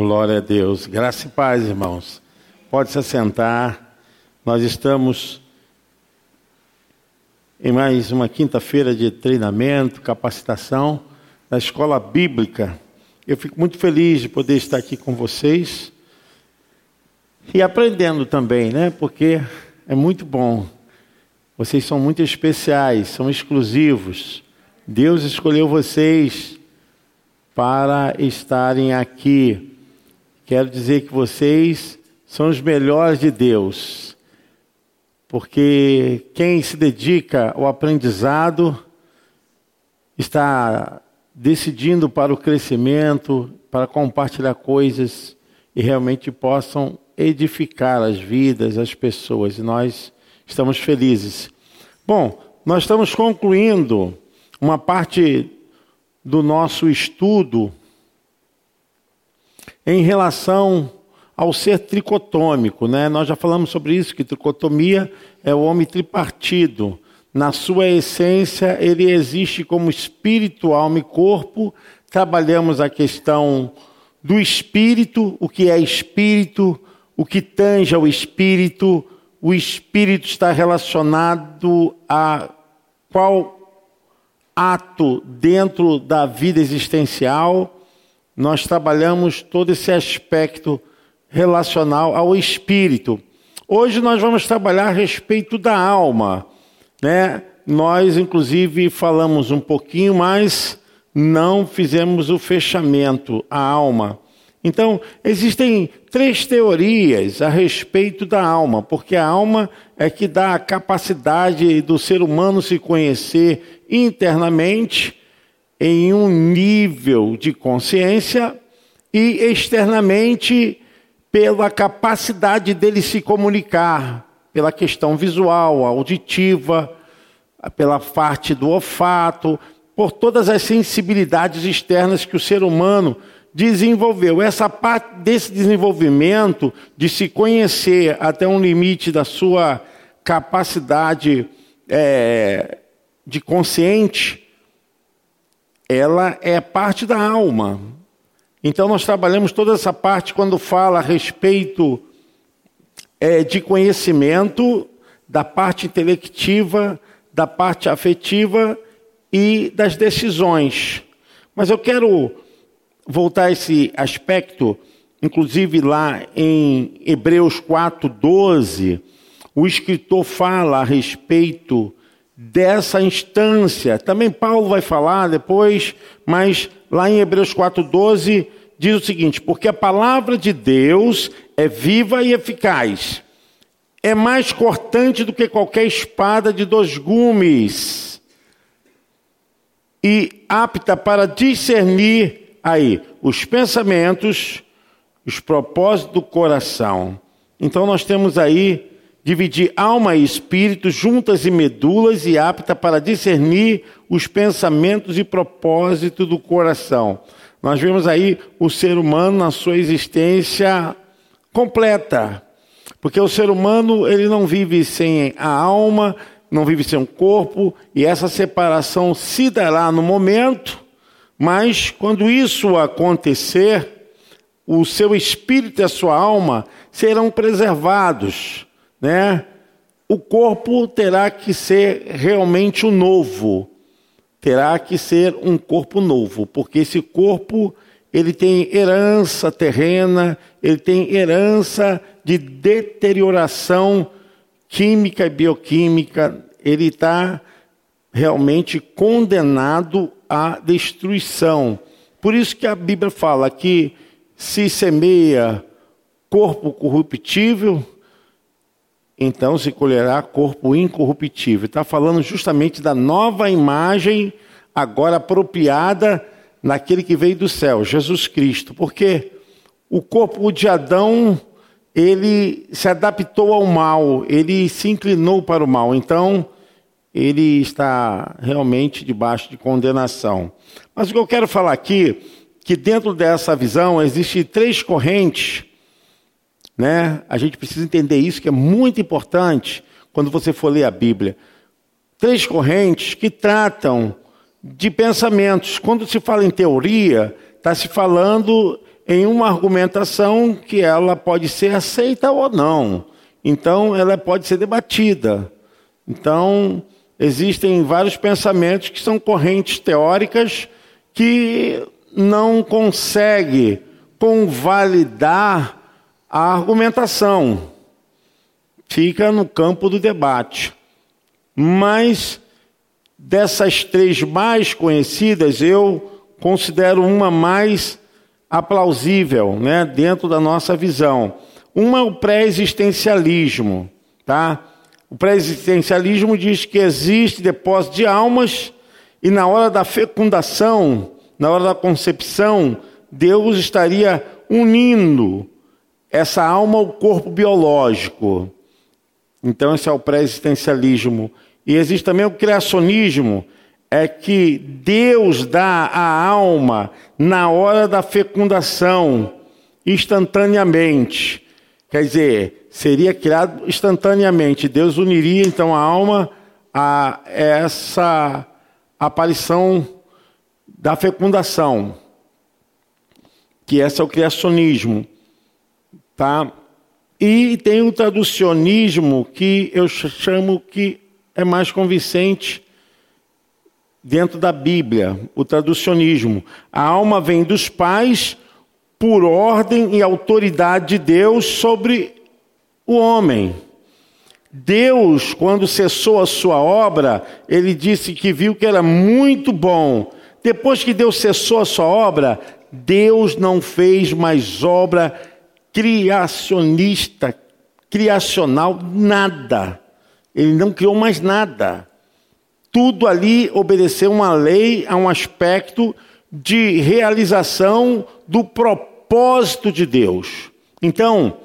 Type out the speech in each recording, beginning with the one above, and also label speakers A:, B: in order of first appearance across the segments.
A: Glória a Deus. Graça e paz, irmãos. Pode se assentar. Nós estamos em mais uma quinta-feira de treinamento, capacitação na escola bíblica. Eu fico muito feliz de poder estar aqui com vocês e aprendendo também, né? Porque é muito bom. Vocês são muito especiais, são exclusivos. Deus escolheu vocês para estarem aqui. Quero dizer que vocês são os melhores de Deus, porque quem se dedica ao aprendizado está decidindo para o crescimento, para compartilhar coisas e realmente possam edificar as vidas, as pessoas, e nós estamos felizes. Bom, nós estamos concluindo uma parte do nosso estudo em relação ao ser tricotômico, né? Nós já falamos sobre isso que tricotomia é o homem tripartido. Na sua essência, ele existe como espírito, alma e corpo. Trabalhamos a questão do espírito, o que é espírito, o que tange ao espírito. O espírito está relacionado a qual ato dentro da vida existencial, nós trabalhamos todo esse aspecto relacional ao espírito. Hoje nós vamos trabalhar a respeito da alma, né? Nós inclusive falamos um pouquinho, mas não fizemos o fechamento a alma. Então, existem três teorias a respeito da alma, porque a alma é que dá a capacidade do ser humano se conhecer internamente em um nível de consciência e externamente pela capacidade dele se comunicar, pela questão visual, auditiva, pela parte do olfato, por todas as sensibilidades externas que o ser humano desenvolveu. Essa parte desse desenvolvimento de se conhecer até um limite da sua capacidade é, de consciente, ela é parte da alma. Então nós trabalhamos toda essa parte quando fala a respeito é, de conhecimento, da parte intelectiva, da parte afetiva e das decisões. Mas eu quero voltar a esse aspecto, inclusive lá em Hebreus 4:12, o escritor fala a respeito dessa instância. Também Paulo vai falar depois, mas lá em Hebreus 4:12 diz o seguinte: porque a palavra de Deus é viva e eficaz, é mais cortante do que qualquer espada de dois gumes e apta para discernir aí os pensamentos, os propósitos do coração. Então nós temos aí dividir alma e espírito juntas e medulas e apta para discernir os pensamentos e propósitos do coração. Nós vemos aí o ser humano na sua existência completa. Porque o ser humano, ele não vive sem a alma, não vive sem o corpo, e essa separação se dará no momento mas quando isso acontecer, o seu espírito e a sua alma serão preservados, né? O corpo terá que ser realmente o novo. Terá que ser um corpo novo, porque esse corpo ele tem herança terrena, ele tem herança de deterioração química e bioquímica, ele está realmente condenado à destruição. Por isso que a Bíblia fala que se semeia corpo corruptível, então se colherá corpo incorruptível. Está falando justamente da nova imagem, agora apropriada naquele que veio do céu, Jesus Cristo. Porque o corpo de Adão, ele se adaptou ao mal, ele se inclinou para o mal. Então, ele está realmente debaixo de condenação. Mas o que eu quero falar aqui, que dentro dessa visão existem três correntes, né? A gente precisa entender isso que é muito importante quando você for ler a Bíblia. Três correntes que tratam de pensamentos. Quando se fala em teoria, está se falando em uma argumentação que ela pode ser aceita ou não. Então, ela pode ser debatida. Então, existem vários pensamentos que são correntes teóricas que não conseguem convalidar a argumentação. Fica no campo do debate. Mas dessas três mais conhecidas, eu considero uma mais aplausível, né, dentro da nossa visão. Uma é o pré-existencialismo, tá? O pré-existencialismo diz que existe depósito de almas e na hora da fecundação, na hora da concepção, Deus estaria unindo essa alma ao corpo biológico. Então esse é o pré-existencialismo. E existe também o criacionismo, é que Deus dá a alma na hora da fecundação, instantaneamente. Quer dizer, seria criado instantaneamente. Deus uniria então a alma a essa aparição da fecundação, que esse é o criacionismo, tá? E tem o traducionismo que eu chamo que é mais convincente dentro da Bíblia, o traducionismo. A alma vem dos pais por ordem e autoridade de Deus sobre o homem. Deus, quando cessou a sua obra, ele disse que viu que era muito bom. Depois que Deus cessou a sua obra, Deus não fez mais obra criacionista, criacional, nada. Ele não criou mais nada. Tudo ali obedeceu uma lei, a um aspecto de realização do propósito de Deus. Então,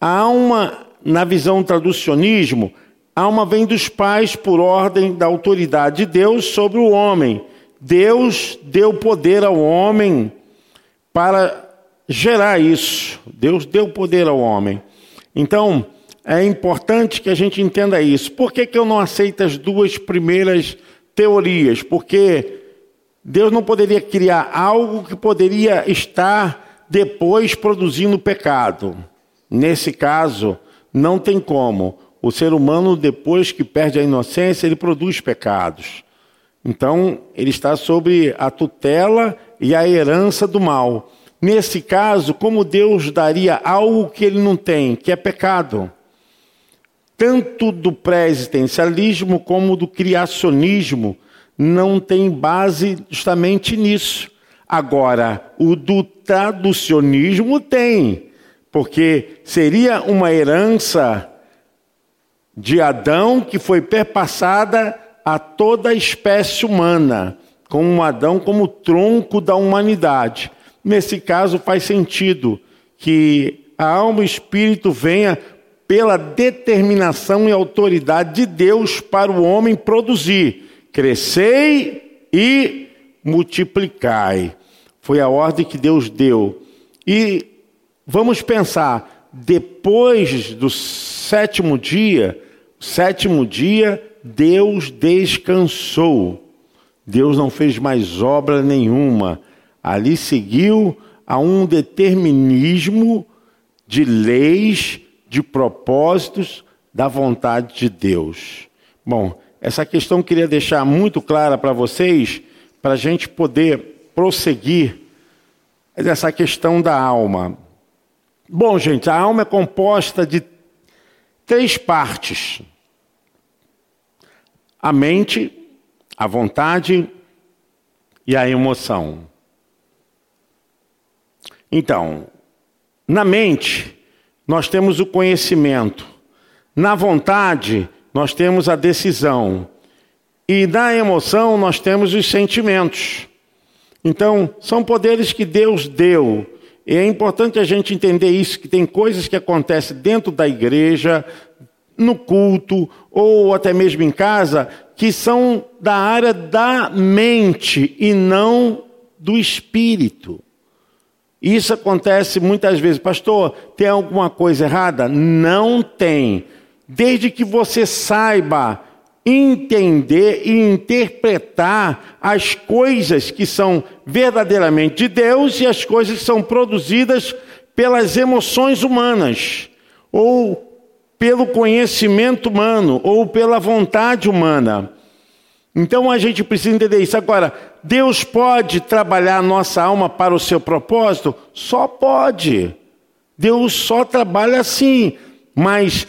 A: a alma, na visão traducionismo, a alma vem dos pais por ordem da autoridade de Deus sobre o homem. Deus deu poder ao homem para gerar isso. Deus deu poder ao homem. Então, é importante que a gente entenda isso. Por que, que eu não aceito as duas primeiras teorias? Porque Deus não poderia criar algo que poderia estar depois produzindo pecado. Nesse caso, não tem como. O ser humano, depois que perde a inocência, ele produz pecados. Então, ele está sob a tutela e a herança do mal. Nesse caso, como Deus daria algo que ele não tem, que é pecado? tanto do pré-existencialismo como do criacionismo, não tem base justamente nisso. Agora, o do traducionismo tem, porque seria uma herança de Adão que foi perpassada a toda a espécie humana, com Adão como tronco da humanidade. Nesse caso, faz sentido que a alma e o espírito venha pela determinação e autoridade de Deus para o homem produzir. Crescei e multiplicai. Foi a ordem que Deus deu. E vamos pensar, depois do sétimo dia, sétimo dia, Deus descansou. Deus não fez mais obra nenhuma. Ali seguiu a um determinismo de leis de propósitos da vontade de Deus. Bom, essa questão eu queria deixar muito clara para vocês, para a gente poder prosseguir essa questão da alma. Bom, gente, a alma é composta de três partes: a mente, a vontade e a emoção. Então, na mente, nós temos o conhecimento. Na vontade, nós temos a decisão. E na emoção, nós temos os sentimentos. Então, são poderes que Deus deu. E é importante a gente entender isso, que tem coisas que acontecem dentro da igreja, no culto, ou até mesmo em casa, que são da área da mente e não do espírito. Isso acontece muitas vezes. Pastor, tem alguma coisa errada? Não tem. Desde que você saiba entender e interpretar as coisas que são verdadeiramente de Deus e as coisas que são produzidas pelas emoções humanas, ou pelo conhecimento humano, ou pela vontade humana. Então a gente precisa entender isso. Agora, Deus pode trabalhar a nossa alma para o seu propósito? Só pode. Deus só trabalha assim. Mas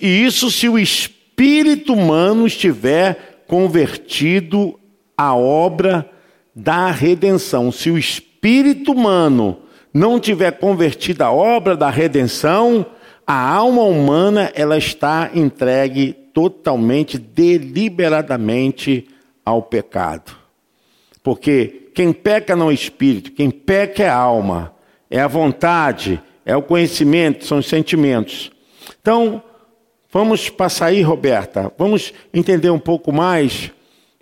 A: isso se o espírito humano estiver convertido à obra da redenção. Se o espírito humano não tiver convertido à obra da redenção, a alma humana ela está entregue totalmente, deliberadamente ao pecado. Porque quem peca não é espírito, quem peca é alma, é a vontade, é o conhecimento, são os sentimentos. Então, vamos passar aí, Roberta, vamos entender um pouco mais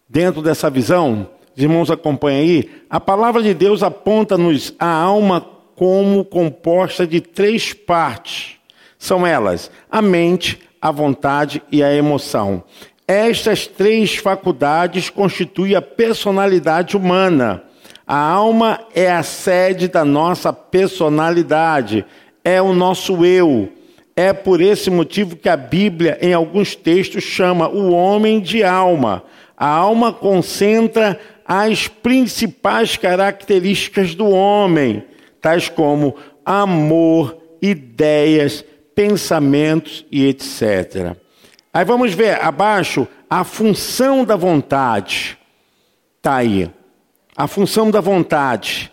A: dentro dessa visão. Os irmãos acompanhem aí. A palavra de Deus aponta-nos a alma como composta de três partes. São elas: a mente, a vontade e a emoção. Estas três faculdades constituem a personalidade humana. A alma é a sede da nossa personalidade, é o nosso eu. É por esse motivo que a Bíblia, em alguns textos, chama o homem de alma. A alma concentra as principais características do homem, tais como amor, ideias, pensamentos e etc. Aí vamos ver abaixo a função da vontade. Está aí. A função da vontade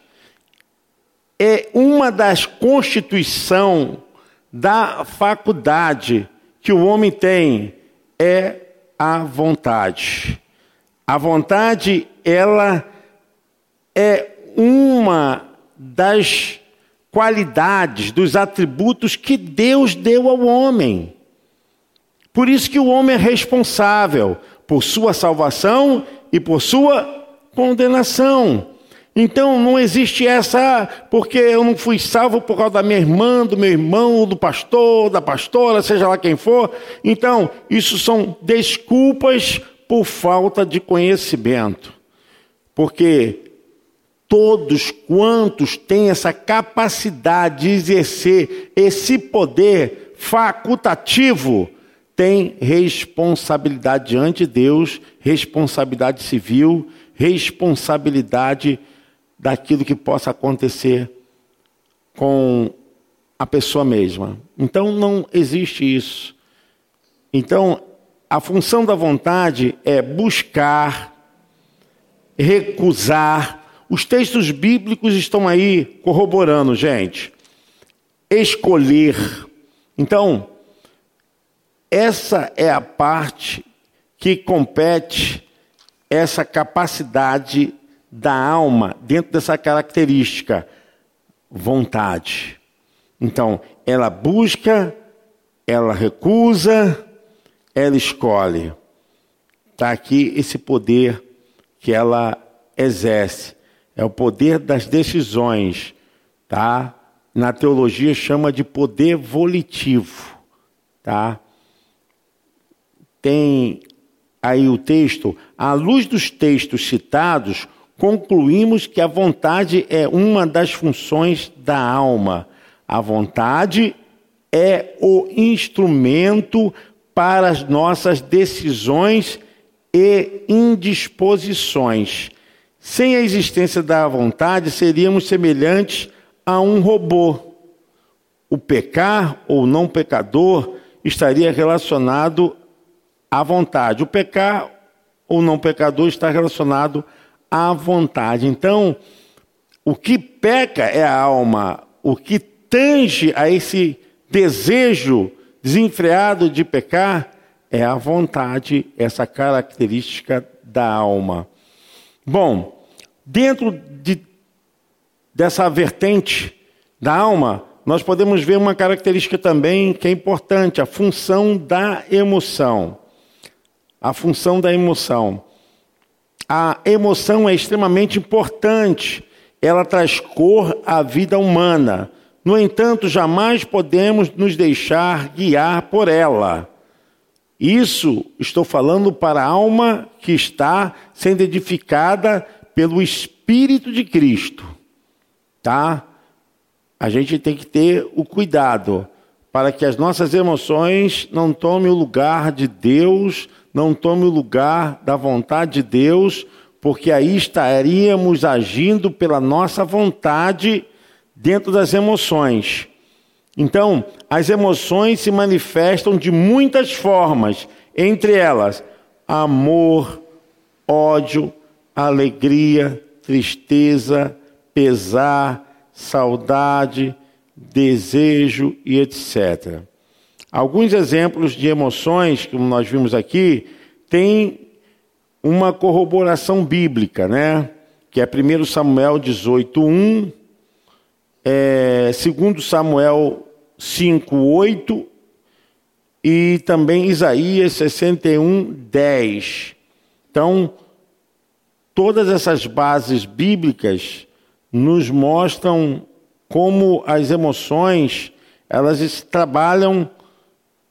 A: é uma das constituição da faculdade que o homem tem é a vontade. A vontade ela é uma das qualidades, dos atributos que Deus deu ao homem. Por isso que o homem é responsável por sua salvação e por sua condenação. Então não existe essa, porque eu não fui salvo por causa da minha irmã, do meu irmão, do pastor, da pastora, seja lá quem for. Então, isso são desculpas por falta de conhecimento. Porque todos quantos têm essa capacidade de exercer esse poder facultativo têm responsabilidade diante de Deus, responsabilidade civil, responsabilidade daquilo que possa acontecer com a pessoa mesma. Então não existe isso. Então a função da vontade é buscar, recusar, os textos bíblicos estão aí corroborando, gente. Escolher. Então, essa é a parte que compete essa capacidade da alma dentro dessa característica, vontade. Então, ela busca, ela recusa, ela escolhe. Está aqui esse poder que ela exerce é o poder das decisões, tá? Na teologia chama de poder volitivo, tá? Tem aí o texto, à luz dos textos citados, concluímos que a vontade é uma das funções da alma. A vontade é o instrumento para as nossas decisões e indisposições. Sem a existência da vontade, seríamos semelhantes a um robô. O pecar ou não pecador estaria relacionado à vontade. O pecar ou não pecador está relacionado à vontade. Então, o que peca é a alma, o que tange a esse desejo desenfreado de pecar é a vontade, essa característica da alma. Bom, Dentro de, dessa vertente da alma, nós podemos ver uma característica também que é importante, a função da emoção. A função da emoção. A emoção é extremamente importante, ela traz cor à vida humana. No entanto, jamais podemos nos deixar guiar por ela. Isso estou falando para a alma que está sendo edificada pelo Espírito de Cristo, tá? A gente tem que ter o cuidado para que as nossas emoções não tomem o lugar de Deus, não tomem o lugar da vontade de Deus, porque aí estaríamos agindo pela nossa vontade dentro das emoções. Então, as emoções se manifestam de muitas formas, entre elas amor, ódio, alegria, tristeza, pesar, saudade, desejo e etc. Alguns exemplos de emoções, como nós vimos aqui, têm uma corroboração bíblica, né? Que é 1 Samuel 18:1, é, 2 Samuel 5:8 e também Isaías 61:10. Então, todas essas bases bíblicas nos mostram como as emoções elas trabalham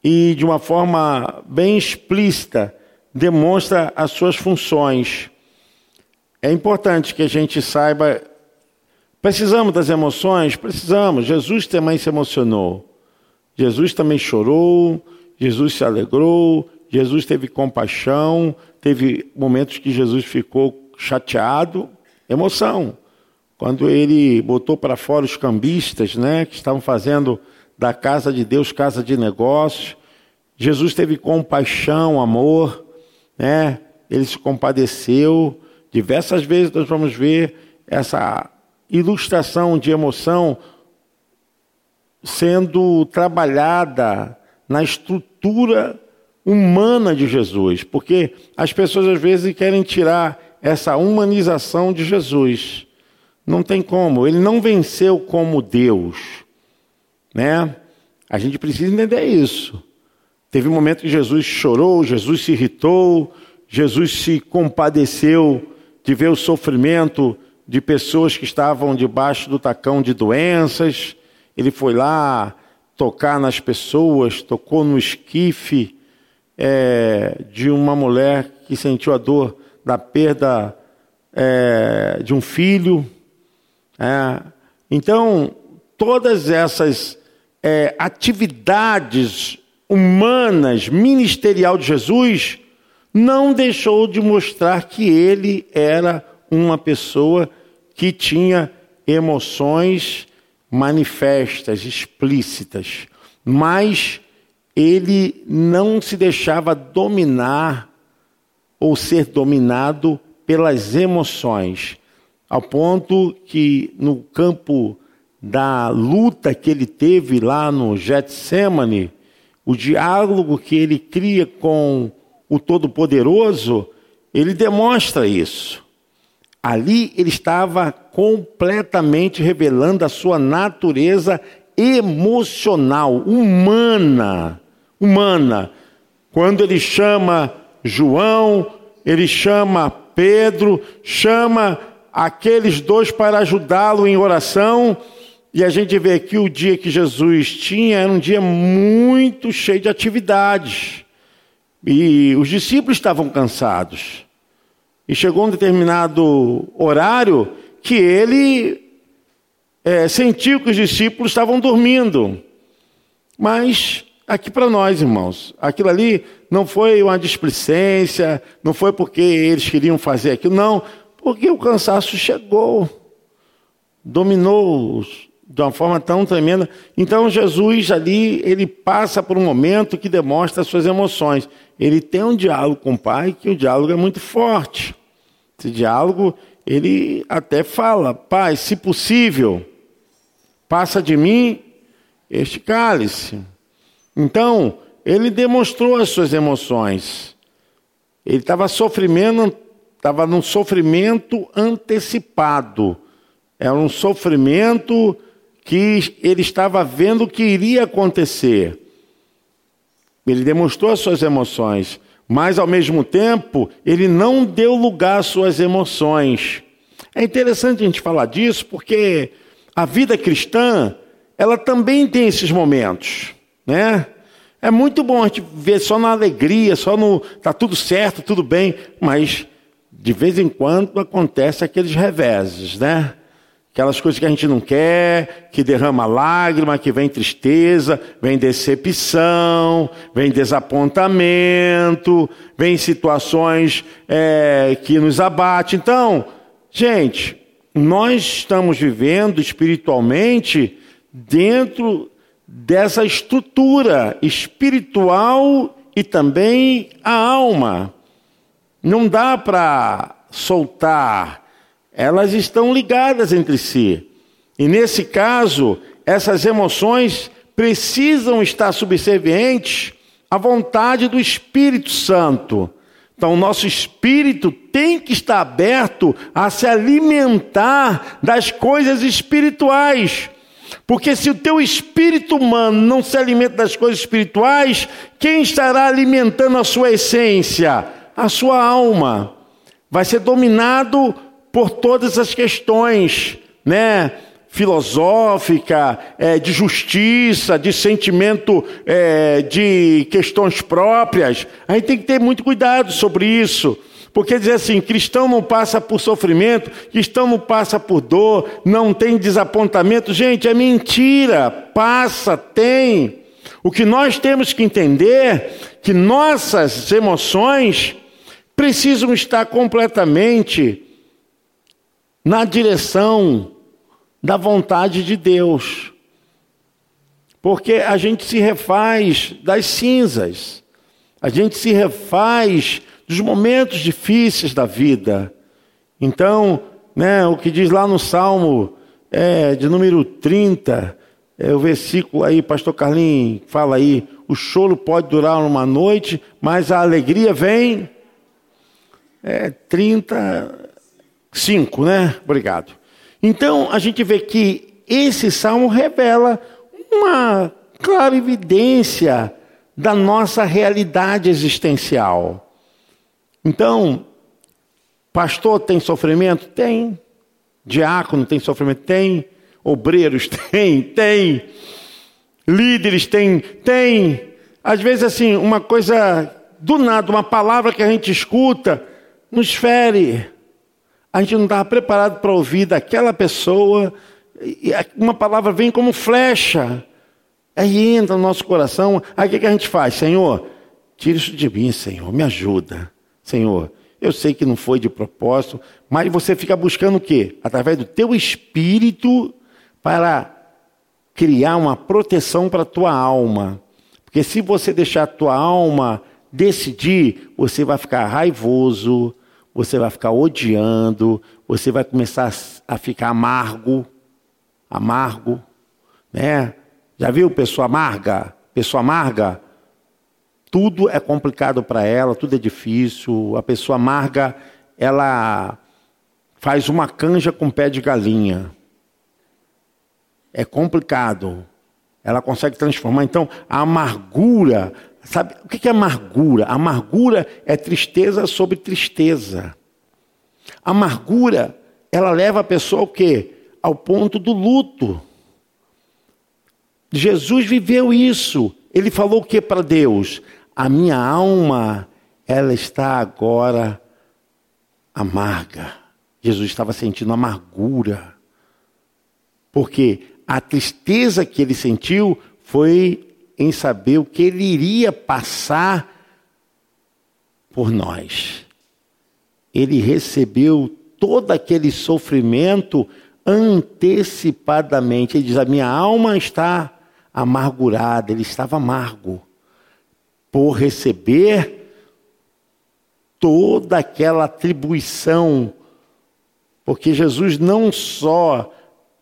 A: e de uma forma bem explícita demonstra as suas funções. É importante que a gente saiba. Precisamos das emoções? Precisamos. Jesus também se emocionou. Jesus também chorou. Jesus se alegrou. Jesus teve compaixão. Teve momentos que Jesus ficou chateado. Emoção. Quando ele botou para fora os cambistas, né, que estavam fazendo da casa de Deus casa de negócios, Jesus teve compaixão, amor, né? Ele se compadeceu. Diversas vezes nós vamos ver essa ilustração de emoção sendo trabalhada na estrutura humana de Jesus, porque as pessoas às vezes querem tirar essa humanização de Jesus. Não tem como. Ele não venceu como Deus, né? A gente precisa entender isso. Teve um momento que Jesus chorou, Jesus se irritou, Jesus se compadeceu de ver o sofrimento de pessoas que estavam debaixo do tacão de doenças. Ele foi lá tocar nas pessoas, tocou no esquife é, de uma mulher que sentiu a dor da perda é, de um filho. É, então, todas essas é, atividades humanas, ministerial de Jesus, não deixou de mostrar que ele era uma pessoa que tinha emoções manifestas, explícitas, mas ele não se deixava dominar ou ser dominado pelas emoções ao ponto que no campo da luta que ele teve lá no Getsemane, o diálogo que ele cria com o Todo-Poderoso, ele demonstra isso. Ali ele estava completamente revelando a sua natureza emocional, humana, humana. Quando ele chama João, ele chama Pedro, chama aqueles dois para ajudá-lo em oração. E a gente vê aqui o dia que Jesus tinha era um dia muito cheio de atividades. E os discípulos estavam cansados. E chegou um determinado horário que ele é, sentiu que os discípulos estavam dormindo. Mas aqui para nós, irmãos, aquilo ali não foi uma displicência, não foi porque eles queriam fazer aquilo, não, porque o cansaço chegou, dominou de uma forma tão tremenda. Então Jesus ali, ele passa por um momento que demonstra as suas emoções. Ele tem um diálogo com o Pai, que o diálogo é muito forte. Esse diálogo, ele até fala: Pai, se possível, passa de mim este cálice. Então, ele demonstrou as suas emoções. Ele estava sofrendo, estava num sofrimento antecipado. Era um sofrimento que ele estava vendo que iria acontecer. Ele demonstrou as suas emoções, mas ao mesmo tempo, ele não deu lugar às suas emoções. É interessante a gente falar disso porque a vida cristã, ela também tem esses momentos, né? É muito bom a gente ver só na alegria, só no tá tudo certo, tudo bem, mas de vez em quando acontece aqueles reveses, né? Aquelas coisas que a gente não quer, que derrama lágrima, que vem tristeza, vem decepção, vem desapontamento, vem situações é, que nos abate. Então, gente, nós estamos vivendo espiritualmente dentro dessa estrutura espiritual e também a alma. Não dá para soltar elas estão ligadas entre si. E nesse caso, essas emoções precisam estar subservientes à vontade do Espírito Santo. Então, o nosso espírito tem que estar aberto a se alimentar das coisas espirituais. Porque se o teu espírito humano não se alimenta das coisas espirituais, quem estará alimentando a sua essência? A sua alma. Vai ser dominado por todas as questões, né? filosófica, é, de justiça, de sentimento é, de questões próprias. A gente tem que ter muito cuidado sobre isso. Porque dizer assim, cristão não passa por sofrimento, cristão não passa por dor, não tem desapontamento. Gente, é mentira. Passa, tem. O que nós temos que entender que nossas emoções precisam estar completamente na direção da vontade de Deus. Porque a gente se refaz das cinzas, a gente se refaz dos momentos difíceis da vida. Então, né, o que diz lá no Salmo é, de número 30, é o versículo aí, pastor Carlinhos fala aí, o choro pode durar uma noite, mas a alegria vem. É 30, 5, né? Obrigado. Então, a gente vê que esse salmo revela uma clara evidência da nossa realidade existencial. Então, pastor tem sofrimento? Tem. Diácono tem sofrimento? Tem. Obreiros? Tem, tem. Líderes? Tem, tem. Às vezes, assim, uma coisa do nada, uma palavra que a gente escuta, nos fere a gente não estava preparado para ouvir daquela pessoa, e uma palavra vem como flecha, aí entra no nosso coração, aí o que, que a gente faz? Senhor, tira isso de mim, Senhor, me ajuda. Senhor, eu sei que não foi de propósito, mas você fica buscando o quê? Através do teu espírito para criar uma proteção para a tua alma. Porque se você deixar a tua alma decidir, você vai ficar raivoso, você vai ficar odiando, você vai começar a ficar amargo, amargo, né? Já viu pessoa amarga? Pessoa amarga, tudo é complicado para ela, tudo é difícil. A pessoa amarga, ela faz uma canja com pé de galinha. É complicado. Ela consegue transformar. Então, a amargura, Sabe o que é amargura? Amargura é tristeza sobre tristeza. Amargura, ela leva a pessoa ao quê? Ao ponto do luto. Jesus viveu isso. Ele falou o que para Deus? A minha alma, ela está agora amarga. Jesus estava sentindo amargura. Porque a tristeza que ele sentiu foi em saber o que ele iria passar por nós. Ele recebeu todo aquele sofrimento antecipadamente. Ele diz: A minha alma está amargurada, ele estava amargo por receber toda aquela atribuição, porque Jesus não só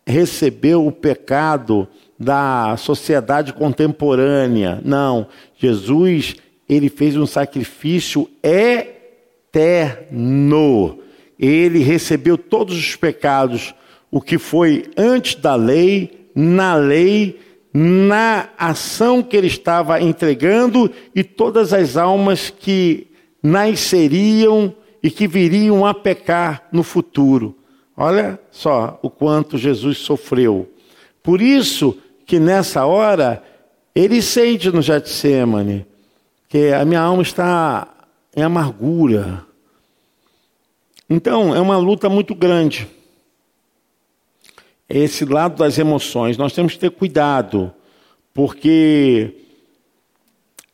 A: recebeu o pecado, da sociedade contemporânea. Não, Jesus, ele fez um sacrifício eterno. Ele recebeu todos os pecados, o que foi antes da lei, na lei, na ação que ele estava entregando e todas as almas que nasceriam e que viriam a pecar no futuro. Olha só o quanto Jesus sofreu. Por isso, que nessa hora Ele sente no Getsemane que a minha alma está em amargura. Então, é uma luta muito grande. Esse lado das emoções, nós temos que ter cuidado, porque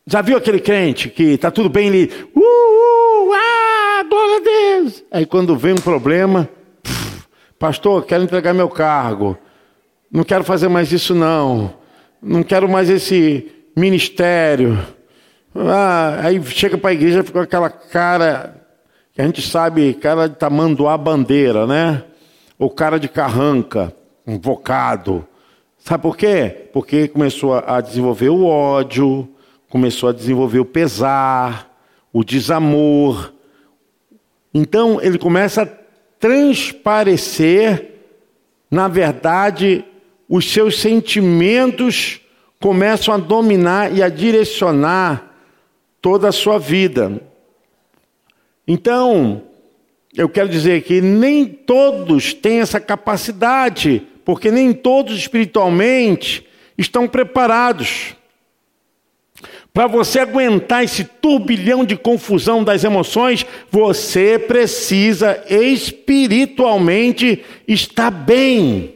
A: já viu aquele crente que está tudo bem ali, uh, uh, ah, glória a Deus. Aí quando vem um problema, pastor, quero entregar meu cargo, não quero fazer mais isso não, não quero mais esse ministério. Ah, aí chega para a igreja fica com aquela cara que a gente sabe, cara de tamanduá bandeira, né? Ou cara de carranca, invocado. Sabe por quê? Porque começou a desenvolver o ódio, começou a desenvolver o pesar, o desamor. Então ele começa a transparecer, na verdade, os seus sentimentos começam a dominar e a direcionar toda a sua vida. Então, eu quero dizer que nem todos têm essa capacidade, porque nem todos espiritualmente estão preparados. Para você aguentar esse turbilhão de confusão das emoções, você precisa espiritualmente estar bem.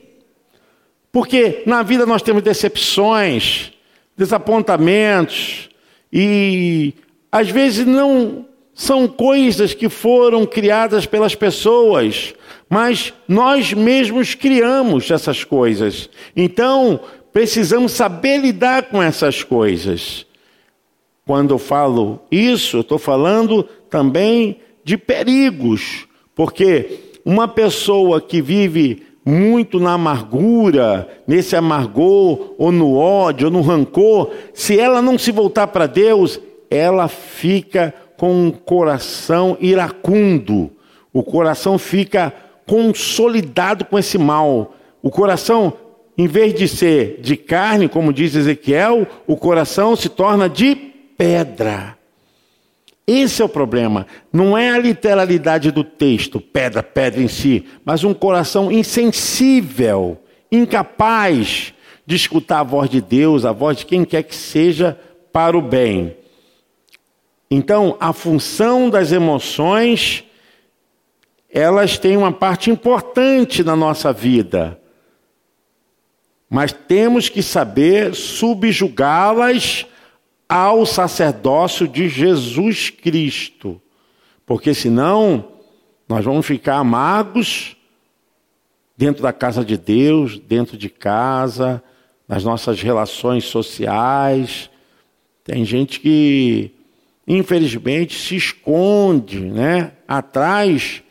A: Porque na vida nós temos decepções, desapontamentos, e às vezes não são coisas que foram criadas pelas pessoas, mas nós mesmos criamos essas coisas. Então, precisamos saber lidar com essas coisas. Quando eu falo isso, estou falando também de perigos, porque uma pessoa que vive muito na amargura, nesse amargor, ou no ódio, ou no rancor, se ela não se voltar para Deus, ela fica com um coração iracundo, o coração fica consolidado com esse mal. O coração, em vez de ser de carne, como diz Ezequiel, o coração se torna de pedra. Esse é o problema. Não é a literalidade do texto, pedra, pedra em si, mas um coração insensível, incapaz de escutar a voz de Deus, a voz de quem quer que seja, para o bem. Então, a função das emoções, elas têm uma parte importante na nossa vida, mas temos que saber subjugá-las ao sacerdócio de Jesus Cristo. Porque senão nós vamos ficar amargos dentro da casa de Deus, dentro de casa, nas nossas relações sociais. Tem gente que, infelizmente, se esconde né, atrás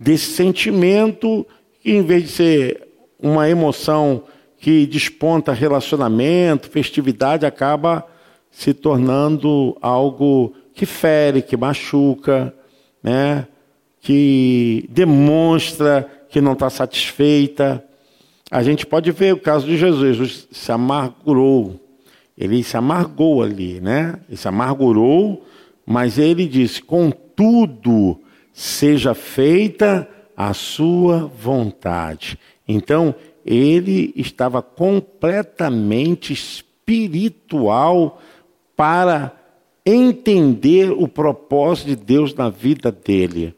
A: desse sentimento que, em vez de ser uma emoção que desponta relacionamento, festividade, acaba se tornando algo que fere, que machuca, né? que demonstra que não está satisfeita. A gente pode ver o caso de Jesus, Jesus se amargurou, ele se amargou ali, né? Ele se amargurou, mas ele disse: contudo, seja feita a sua vontade. Então, ele estava completamente espiritual para entender o propósito de Deus na vida dele.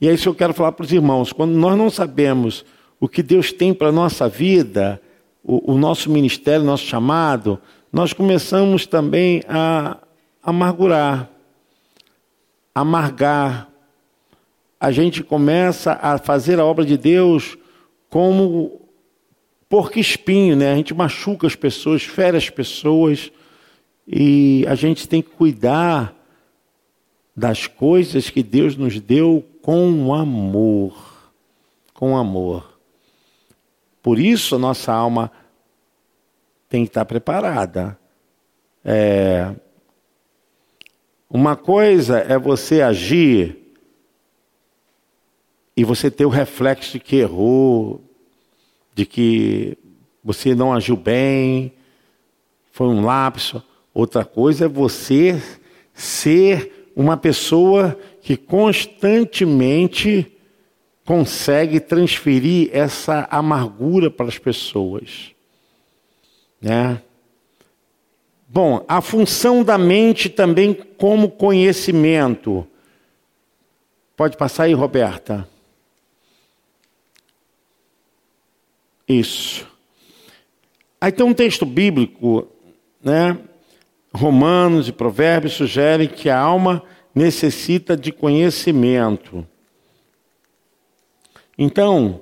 A: E é isso que eu quero falar para os irmãos. Quando nós não sabemos o que Deus tem para a nossa vida, o, o, nosso ministério, o nosso chamado, nós começamos também a amargurar, amargar. A gente começa a fazer a obra de Deus como porco espinho, né? A gente machuca as pessoas, fere as pessoas. E a gente tem que cuidar das coisas que Deus nos deu com amor. Com amor. Por isso a nossa alma tem que estar preparada. É... Uma coisa é você agir e você ter o reflexo de que errou, de que você não agiu bem, foi um lapso. Outra coisa é você ser uma pessoa que constantemente consegue transferir essa amargura para as pessoas. Né? Bom, a função da mente também como conhecimento. Pode passar aí, Roberta. Isso. Aí tem um texto bíblico, né? Romanos e Provérbios sugerem que a alma necessita de conhecimento. Então,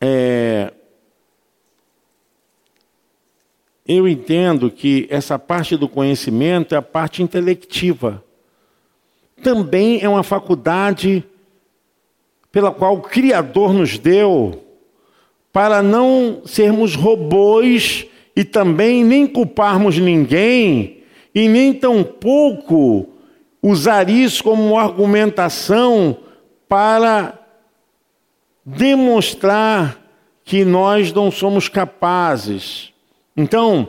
A: é, eu entendo que essa parte do conhecimento é a parte intelectiva. Também é uma faculdade pela qual o Criador nos deu para não sermos robôs e também nem culparmos ninguém e nem tampouco usar isso como argumentação para demonstrar que nós não somos capazes. Então,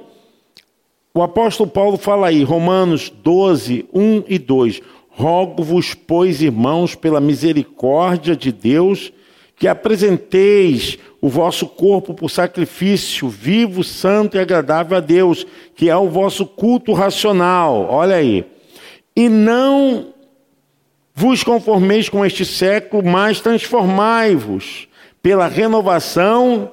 A: o apóstolo Paulo fala aí, Romanos 12, 1 e 2: Rogo-vos, pois, irmãos, pela misericórdia de Deus, que apresenteis o vosso corpo por sacrifício vivo, santo e agradável a Deus, que é o vosso culto racional. Olha aí. E não vos conformeis com este século, mas transformai-vos pela renovação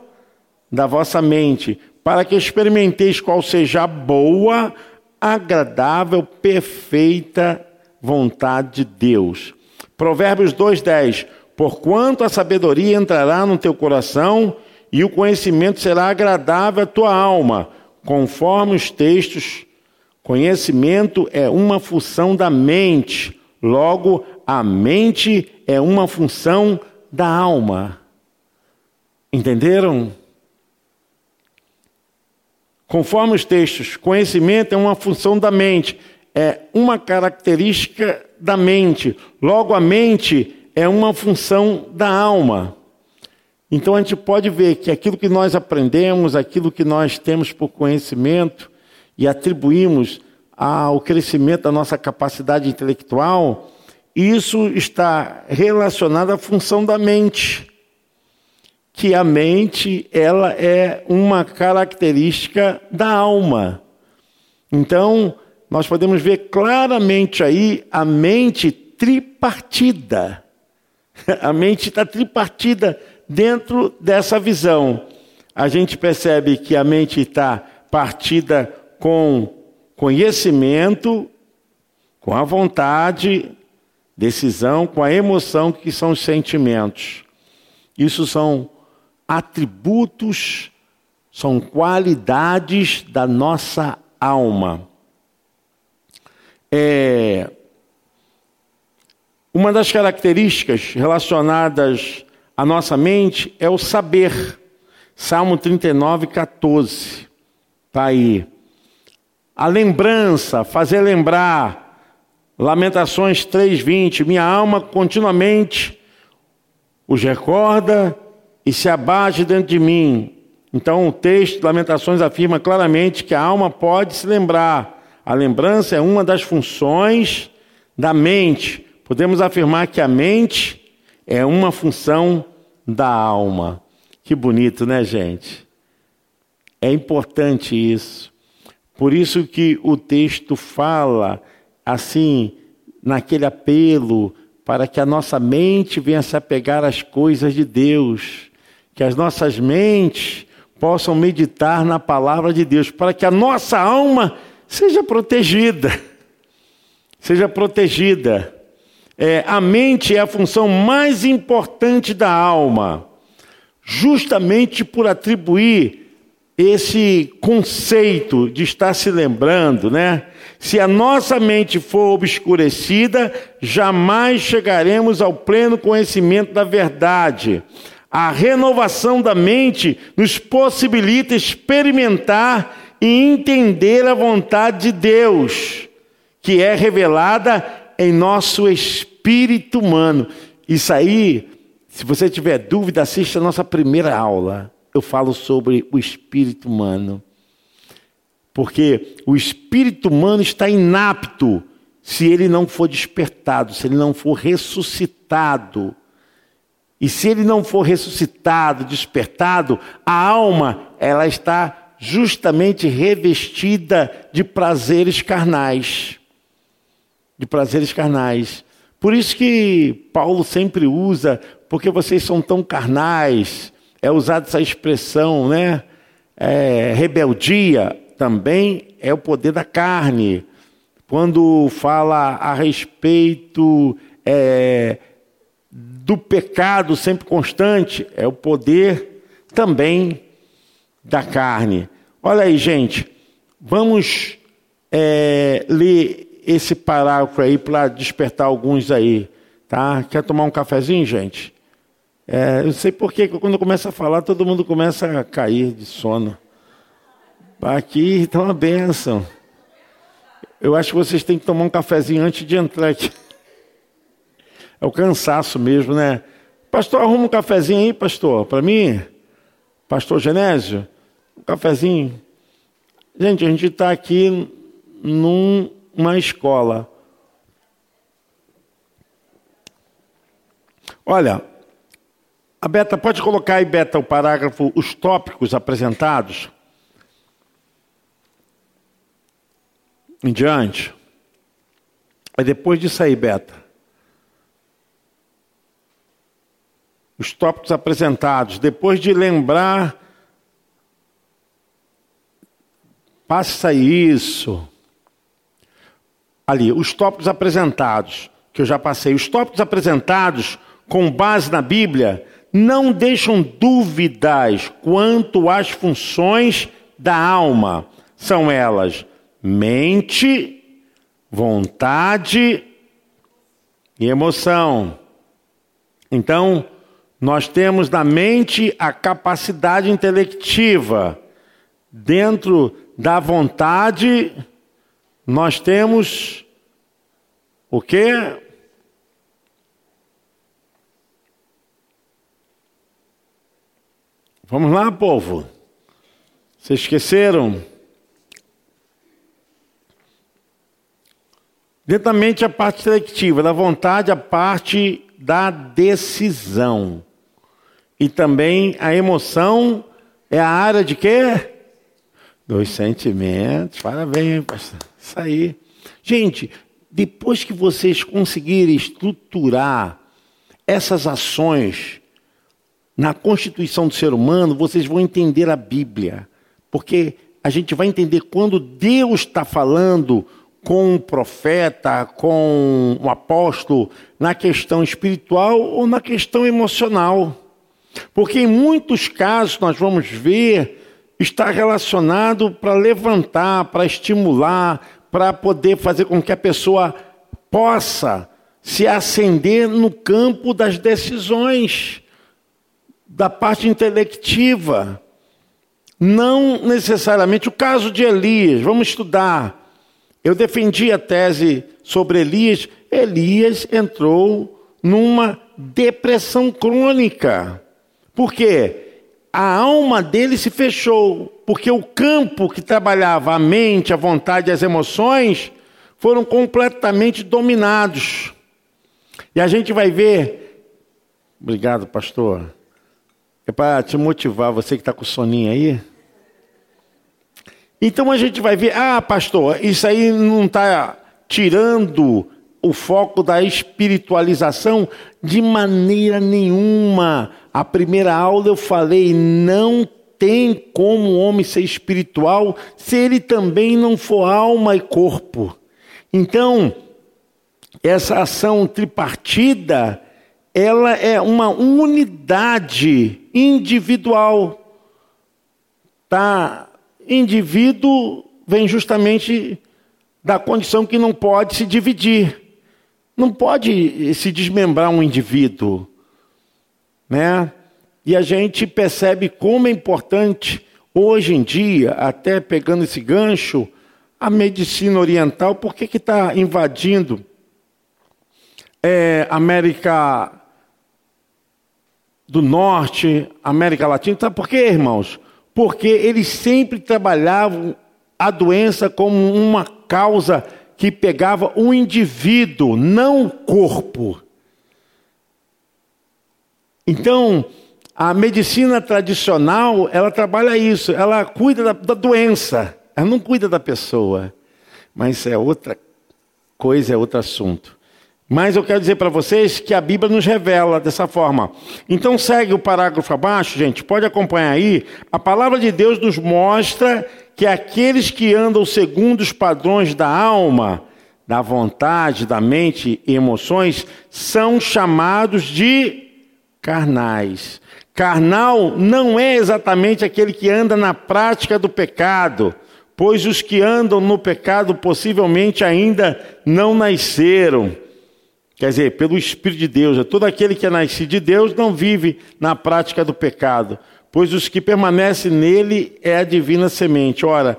A: da vossa mente, para que experimenteis qual seja a boa, agradável, perfeita vontade de Deus. Provérbios 2:10 Porquanto a sabedoria entrará no teu coração e o conhecimento será agradável à tua alma, conforme os textos, conhecimento é uma função da mente, logo a mente é uma função da alma. Entenderam? Conforme os textos, conhecimento é uma função da mente, é uma característica da mente. Logo, a mente é uma função da alma. Então a gente pode ver que aquilo que nós aprendemos, aquilo que nós temos por conhecimento e atribuímos ao crescimento da nossa capacidade intelectual, isso está relacionado à função da mente. Que a mente, ela é uma característica da alma. Então, nós podemos ver claramente aí a mente tripartida. A mente está tripartida dentro dessa visão. A gente percebe que a mente está partida com conhecimento, com a vontade, decisão, com a emoção, que são os sentimentos. Isso são atributos, são qualidades da nossa alma. É, uma das características relacionadas à nossa mente é o saber. Salmo 39, 14. Está aí. A lembrança, fazer lembrar. Lamentações 3:20, minha alma continuamente os recorda e se abate dentro de mim. Então o texto de Lamentações afirma claramente que a alma pode se lembrar. A lembrança é uma das funções da mente. Podemos afirmar que a mente é uma função da alma. Que bonito, né, gente? É importante isso. Por isso que o texto fala assim, naquele apelo para que a nossa mente venha se apegar às coisas de Deus, que as nossas mentes possam meditar na palavra de Deus, para que a nossa alma seja protegida. Seja protegida. É, a mente é a função mais importante da alma, justamente por atribuir esse conceito de estar se lembrando, né? Se a nossa mente for obscurecida, jamais chegaremos ao pleno conhecimento da verdade. A renovação da mente nos possibilita experimentar e entender a vontade de Deus, que é revelada em nosso espírito humano. Isso aí, se você tiver dúvida, assista a nossa primeira aula eu falo sobre o espírito humano. Porque o espírito humano está inapto se ele não for despertado, se ele não for ressuscitado. E se ele não for ressuscitado, despertado, a alma, ela está justamente revestida de prazeres carnais. De prazeres carnais. Por isso que Paulo sempre usa, porque vocês são tão carnais, é usada essa expressão, né? É, rebeldia também é o poder da carne. Quando fala a respeito é, do pecado sempre constante, é o poder também da carne. Olha aí, gente, vamos é, ler esse parágrafo aí para despertar alguns aí, tá? Quer tomar um cafezinho, gente? É, eu sei porque quando começa a falar, todo mundo começa a cair de sono. Aqui está uma benção. Eu acho que vocês têm que tomar um cafezinho antes de entrar aqui. É o cansaço mesmo, né? Pastor, arruma um cafezinho aí, pastor, para mim. Pastor Genésio, um cafezinho. Gente, a gente está aqui num uma escola. Olha, a Beta, pode colocar aí, Beta, o parágrafo, os tópicos apresentados? Em diante. Aí depois disso aí, Beta. Os tópicos apresentados, depois de lembrar, passa isso ali, os tópicos apresentados, que eu já passei, os tópicos apresentados com base na Bíblia não deixam dúvidas quanto às funções da alma. São elas mente, vontade e emoção. Então, nós temos na mente a capacidade intelectiva, dentro da vontade nós temos o quê? Vamos lá, povo. Vocês esqueceram? Dentro da mente a parte seletiva, da vontade a parte da decisão. E também a emoção é a área de quê? Dos sentimentos. Parabéns, pastor. Aí. Gente, depois que vocês conseguirem estruturar essas ações na constituição do ser humano, vocês vão entender a Bíblia. Porque a gente vai entender quando Deus está falando com um profeta, com um apóstolo, na questão espiritual ou na questão emocional. Porque em muitos casos nós vamos ver está relacionado para levantar, para estimular, para poder fazer com que a pessoa possa se acender no campo das decisões, da parte intelectiva. Não necessariamente o caso de Elias, vamos estudar. Eu defendi a tese sobre Elias. Elias entrou numa depressão crônica. Por quê? A alma dele se fechou, porque o campo que trabalhava a mente, a vontade e as emoções foram completamente dominados. E a gente vai ver. Obrigado, pastor. É para te motivar, você que está com soninho aí. Então a gente vai ver, ah, pastor, isso aí não está tirando o foco da espiritualização de maneira nenhuma. A primeira aula eu falei, não tem como o homem ser espiritual se ele também não for alma e corpo. Então, essa ação tripartida, ela é uma unidade individual. Tá? Indivíduo vem justamente da condição que não pode se dividir. Não pode se desmembrar um indivíduo, né? E a gente percebe como é importante hoje em dia, até pegando esse gancho, a medicina oriental, por que está invadindo é, América do Norte, América Latina? Sabe por quê, irmãos? Porque eles sempre trabalhavam a doença como uma causa que pegava o indivíduo, não o corpo. Então, a medicina tradicional, ela trabalha isso, ela cuida da, da doença, ela não cuida da pessoa. Mas é outra coisa, é outro assunto. Mas eu quero dizer para vocês que a Bíblia nos revela dessa forma. Então segue o parágrafo abaixo, gente, pode acompanhar aí. A palavra de Deus nos mostra que aqueles que andam segundo os padrões da alma, da vontade, da mente e emoções, são chamados de carnais. Carnal não é exatamente aquele que anda na prática do pecado, pois os que andam no pecado possivelmente ainda não nasceram. Quer dizer, pelo Espírito de Deus, todo aquele que é nascido de Deus não vive na prática do pecado, pois os que permanecem nele é a divina semente. Ora,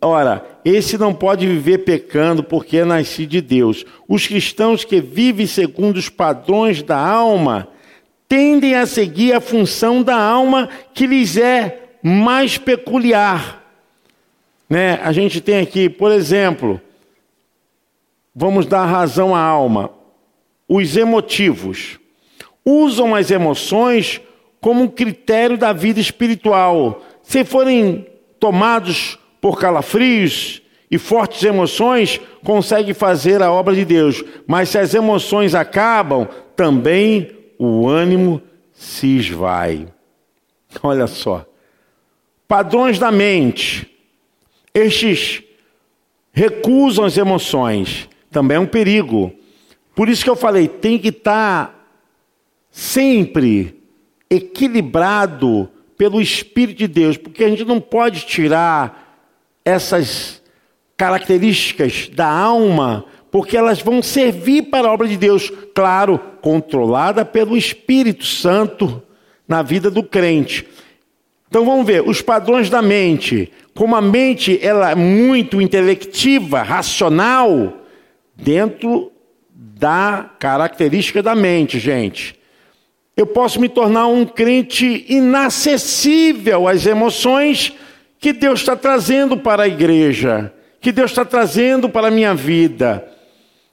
A: ora, esse não pode viver pecando porque é nascido de Deus. Os cristãos que vivem segundo os padrões da alma tendem a seguir a função da alma que lhes é mais peculiar. Né? A gente tem aqui, por exemplo, vamos dar razão à alma, os emotivos. Usam as emoções como critério da vida espiritual. Se forem tomados por calafrios e fortes emoções, consegue fazer a obra de Deus. Mas se as emoções acabam, também o ânimo se esvai. Olha só. Padrões da mente. Estes recusam as emoções. Também é um perigo. Por isso que eu falei, tem que estar sempre equilibrado pelo Espírito de Deus, porque a gente não pode tirar essas características da alma porque elas vão servir para a obra de Deus, claro, controlada pelo Espírito Santo na vida do crente. Então vamos ver, os padrões da mente. Como a mente ela é muito intelectiva, racional, dentro da característica da mente, gente. Eu posso me tornar um crente inacessível às emoções que Deus está trazendo para a igreja, que Deus está trazendo para a minha vida.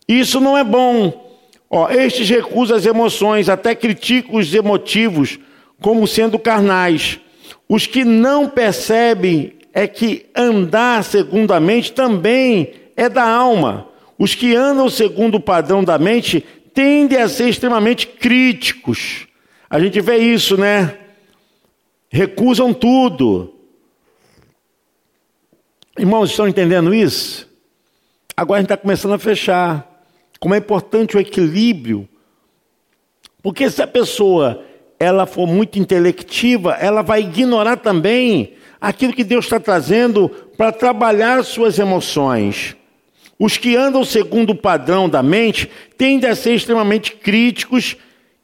A: Isso não é bom. Ó, estes recusam as emoções, até criticam os emotivos como sendo carnais. Os que não percebem é que andar segundo a mente também é da alma. Os que andam segundo o padrão da mente tendem a ser extremamente críticos. A gente vê isso, né? Recusam tudo. Irmãos, estão entendendo isso? Agora a gente está começando a fechar como é importante o equilíbrio. Porque se a pessoa ela for muito intelectiva, ela vai ignorar também aquilo que Deus está trazendo para trabalhar suas emoções. Os que andam segundo o padrão da mente tendem a ser extremamente críticos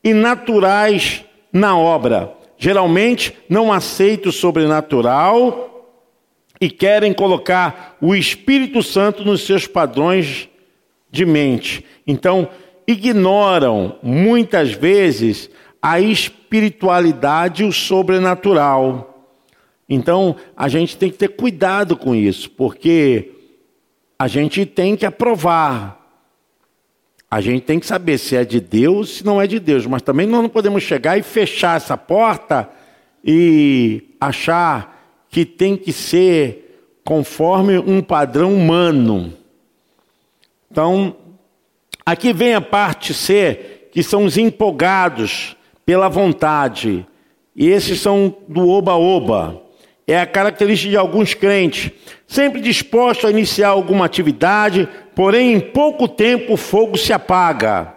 A: e naturais na obra. Geralmente não aceitam o sobrenatural e querem colocar o Espírito Santo nos seus padrões de mente. Então, ignoram muitas vezes a espiritualidade e o sobrenatural. Então, a gente tem que ter cuidado com isso, porque a gente tem que aprovar. A gente tem que saber se é de Deus, se não é de Deus, mas também nós não podemos chegar e fechar essa porta e achar que tem que ser conforme um padrão humano. Então, aqui vem a parte C, que são os empolgados pela vontade. E esses são do oba-oba. É a característica de alguns crentes, sempre dispostos a iniciar alguma atividade, porém em pouco tempo o fogo se apaga.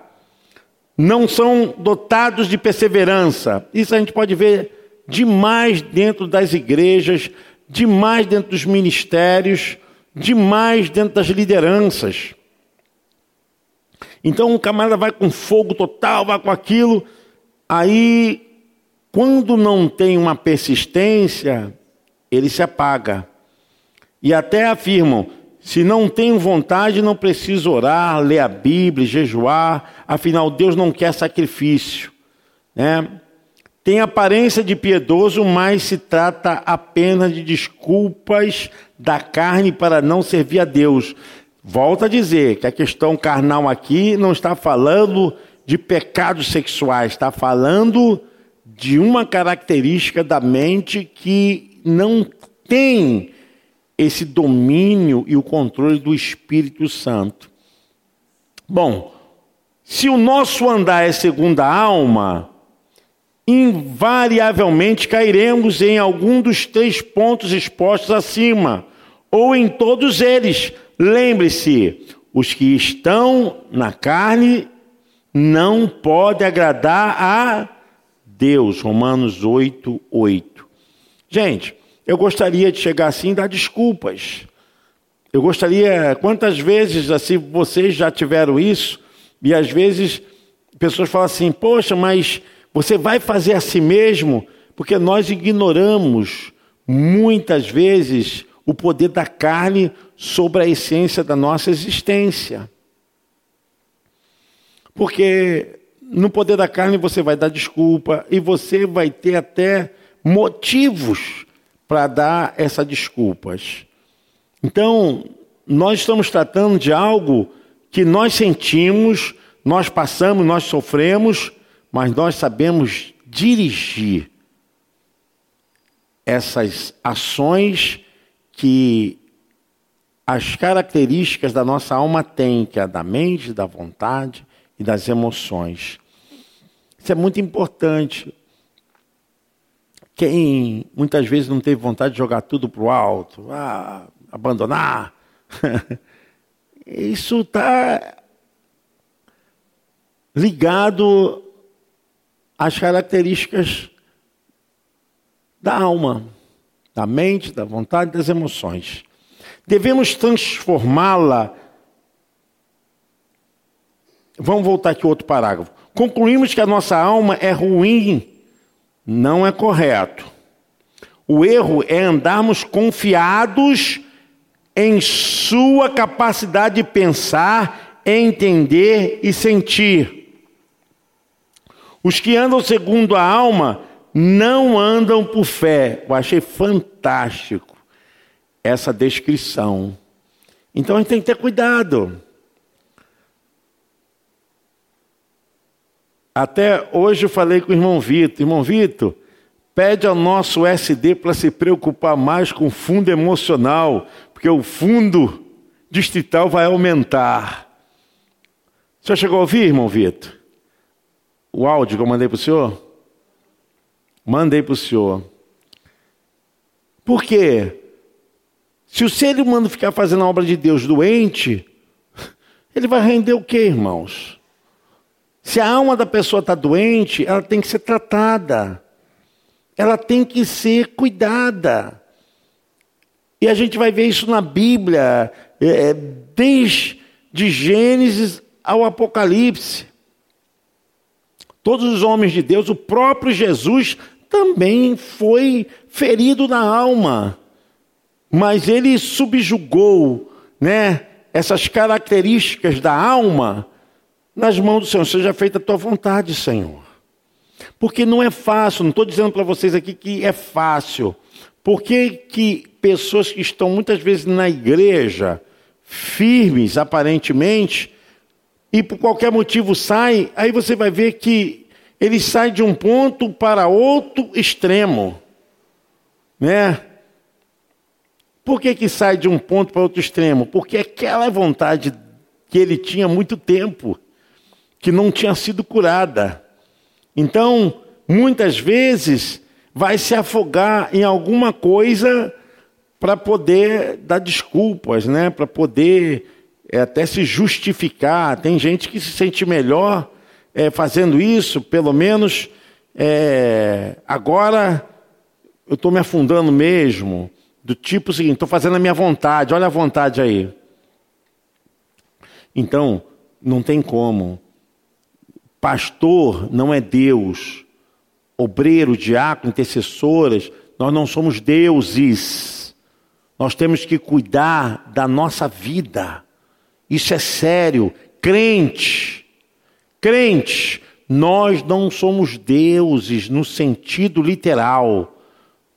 A: Não são dotados de perseverança. Isso a gente pode ver demais dentro das igrejas, demais dentro dos ministérios, demais dentro das lideranças. Então o camarada vai com fogo total, vai com aquilo. Aí, quando não tem uma persistência, ele se apaga. E até afirmam: se não tenho vontade, não preciso orar, ler a Bíblia, jejuar, afinal Deus não quer sacrifício. Né? Tem aparência de piedoso, mas se trata apenas de desculpas da carne para não servir a Deus. Volto a dizer que a questão carnal aqui não está falando de pecados sexuais, está falando de uma característica da mente que não tem esse domínio e o controle do Espírito Santo. Bom, se o nosso andar é segundo a alma, invariavelmente cairemos em algum dos três pontos expostos acima, ou em todos eles. Lembre-se, os que estão na carne não podem agradar a Deus. Romanos 8, 8. Gente, eu gostaria de chegar assim e dar desculpas. Eu gostaria, quantas vezes assim vocês já tiveram isso? E às vezes pessoas falam assim: "Poxa, mas você vai fazer a si mesmo?" Porque nós ignoramos muitas vezes o poder da carne sobre a essência da nossa existência. Porque no poder da carne você vai dar desculpa e você vai ter até motivos para dar essas desculpas. Então, nós estamos tratando de algo que nós sentimos, nós passamos, nós sofremos, mas nós sabemos dirigir essas ações que as características da nossa alma têm, que é da mente, da vontade e das emoções. Isso é muito importante. Quem muitas vezes não teve vontade de jogar tudo para o alto, ah, abandonar, isso está ligado às características da alma, da mente, da vontade, das emoções. Devemos transformá-la. Vamos voltar aqui outro parágrafo. Concluímos que a nossa alma é ruim, não é correto. O erro é andarmos confiados em sua capacidade de pensar, entender e sentir. Os que andam segundo a alma não andam por fé. Eu achei fantástico essa descrição. Então a gente tem que ter cuidado. Até hoje eu falei com o irmão Vitor. Irmão Vitor, pede ao nosso SD para se preocupar mais com o fundo emocional, porque o fundo distrital vai aumentar. O senhor chegou a ouvir, irmão Vitor? O áudio que eu mandei para o senhor? Mandei para o senhor. Por quê? Se o ser humano ficar fazendo a obra de Deus doente, ele vai render o quê, irmãos? Se a alma da pessoa está doente, ela tem que ser tratada, ela tem que ser cuidada. E a gente vai ver isso na Bíblia, é, é desde de Gênesis ao Apocalipse. Todos os homens de Deus, o próprio Jesus também foi ferido na alma, mas ele subjugou, né, essas características da alma nas mãos do Senhor. Seja feita a tua vontade, Senhor. Porque não é fácil, não estou dizendo para vocês aqui que é fácil. Por que, pessoas que estão muitas vezes na igreja, firmes aparentemente, e por qualquer motivo saem, aí você vai ver que ele sai de um ponto para outro extremo. Né? Por que, que sai de um ponto para outro extremo? Porque aquela vontade que ele tinha há muito tempo que não tinha sido curada. Então, muitas vezes, vai se afogar em alguma coisa para poder dar desculpas, né? para poder é, até se justificar. Tem gente que se sente melhor é, fazendo isso, pelo menos é, agora eu estou me afundando mesmo. Do tipo seguinte, estou fazendo a minha vontade, olha a vontade aí. Então, não tem como. Pastor não é Deus. Obreiro, diácono, intercessoras, nós não somos deuses. Nós temos que cuidar da nossa vida. Isso é sério. Crente, crente, nós não somos deuses no sentido literal.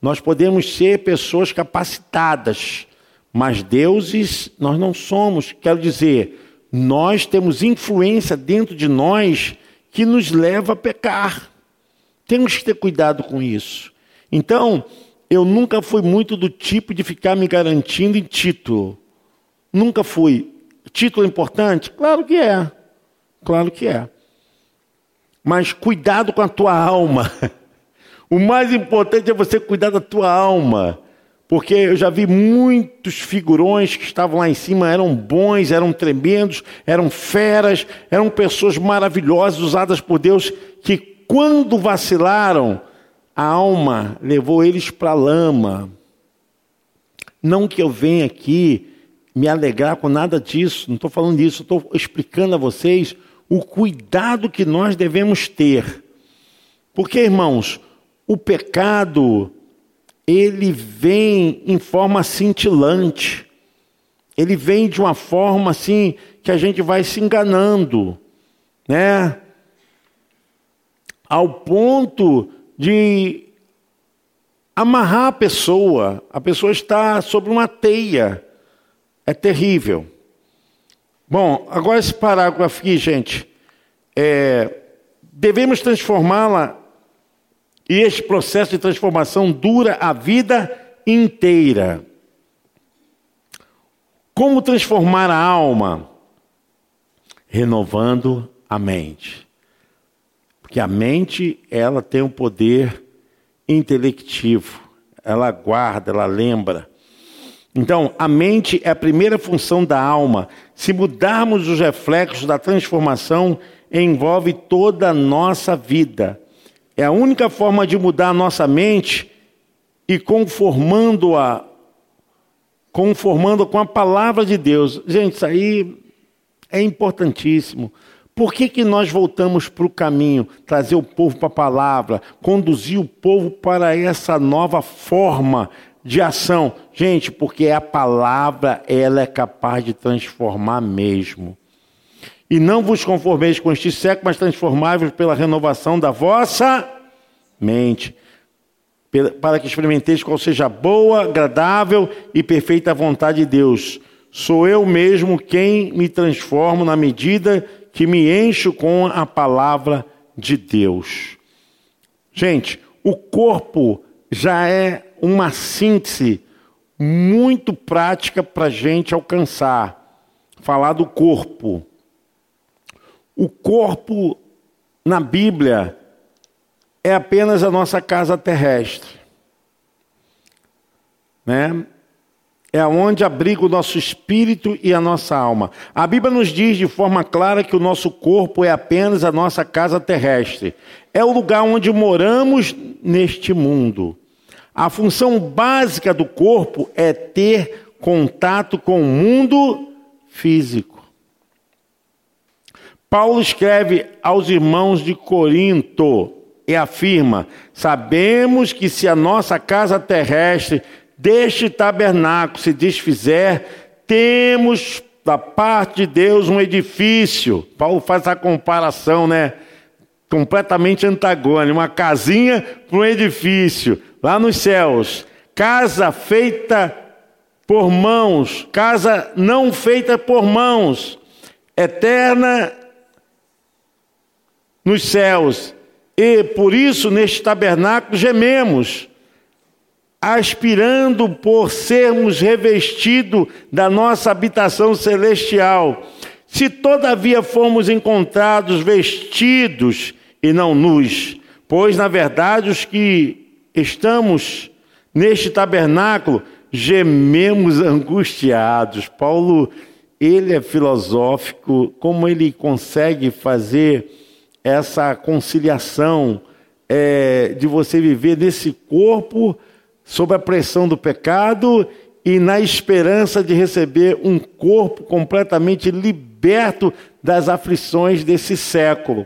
A: Nós podemos ser pessoas capacitadas, mas deuses nós não somos. Quero dizer, nós temos influência dentro de nós que nos leva a pecar. Temos que ter cuidado com isso. Então, eu nunca fui muito do tipo de ficar me garantindo em título. Nunca fui. Título importante? Claro que é. Claro que é. Mas cuidado com a tua alma. O mais importante é você cuidar da tua alma. Porque eu já vi muitos figurões que estavam lá em cima, eram bons, eram tremendos, eram feras, eram pessoas maravilhosas usadas por Deus, que quando vacilaram, a alma levou eles para a lama. Não que eu venha aqui me alegrar com nada disso, não estou falando disso, estou explicando a vocês o cuidado que nós devemos ter. Porque, irmãos, o pecado, ele vem em forma cintilante, ele vem de uma forma assim que a gente vai se enganando, né? Ao ponto de amarrar a pessoa, a pessoa está sobre uma teia, é terrível. Bom, agora esse parágrafo aqui, gente, é, devemos transformá-la, e este processo de transformação dura a vida inteira. Como transformar a alma? Renovando a mente. Porque a mente, ela tem um poder intelectivo, ela guarda, ela lembra. Então, a mente é a primeira função da alma. Se mudarmos os reflexos da transformação, envolve toda a nossa vida. É a única forma de mudar a nossa mente e conformando-a conformando com a palavra de Deus. Gente, isso aí é importantíssimo. Por que, que nós voltamos para o caminho, trazer o povo para a palavra, conduzir o povo para essa nova forma de ação. Gente, porque a palavra, ela é capaz de transformar mesmo. E não vos conformeis com este século, mas transformai-vos pela renovação da vossa mente, para que experimenteis qual seja boa, agradável e perfeita vontade de Deus. Sou eu mesmo quem me transformo na medida que me encho com a palavra de Deus. Gente, o corpo já é uma síntese muito prática para a gente alcançar. Falar do corpo. O corpo na Bíblia é apenas a nossa casa terrestre. Né? É onde abriga o nosso espírito e a nossa alma. A Bíblia nos diz de forma clara que o nosso corpo é apenas a nossa casa terrestre. É o lugar onde moramos neste mundo. A função básica do corpo é ter contato com o mundo físico. Paulo escreve aos irmãos de Corinto e afirma: Sabemos que se a nossa casa terrestre deste tabernáculo se desfizer, temos da parte de Deus um edifício. Paulo faz a comparação, né? Completamente antagônico. Uma casinha para um edifício lá nos céus, casa feita por mãos, casa não feita por mãos, eterna nos céus. E por isso neste tabernáculo gememos, aspirando por sermos revestidos da nossa habitação celestial. Se todavia formos encontrados vestidos e não nus, pois na verdade os que estamos neste tabernáculo, gememos angustiados. Paulo, ele é filosófico, como ele consegue fazer essa conciliação é, de você viver nesse corpo sob a pressão do pecado e na esperança de receber um corpo completamente liberto das aflições desse século.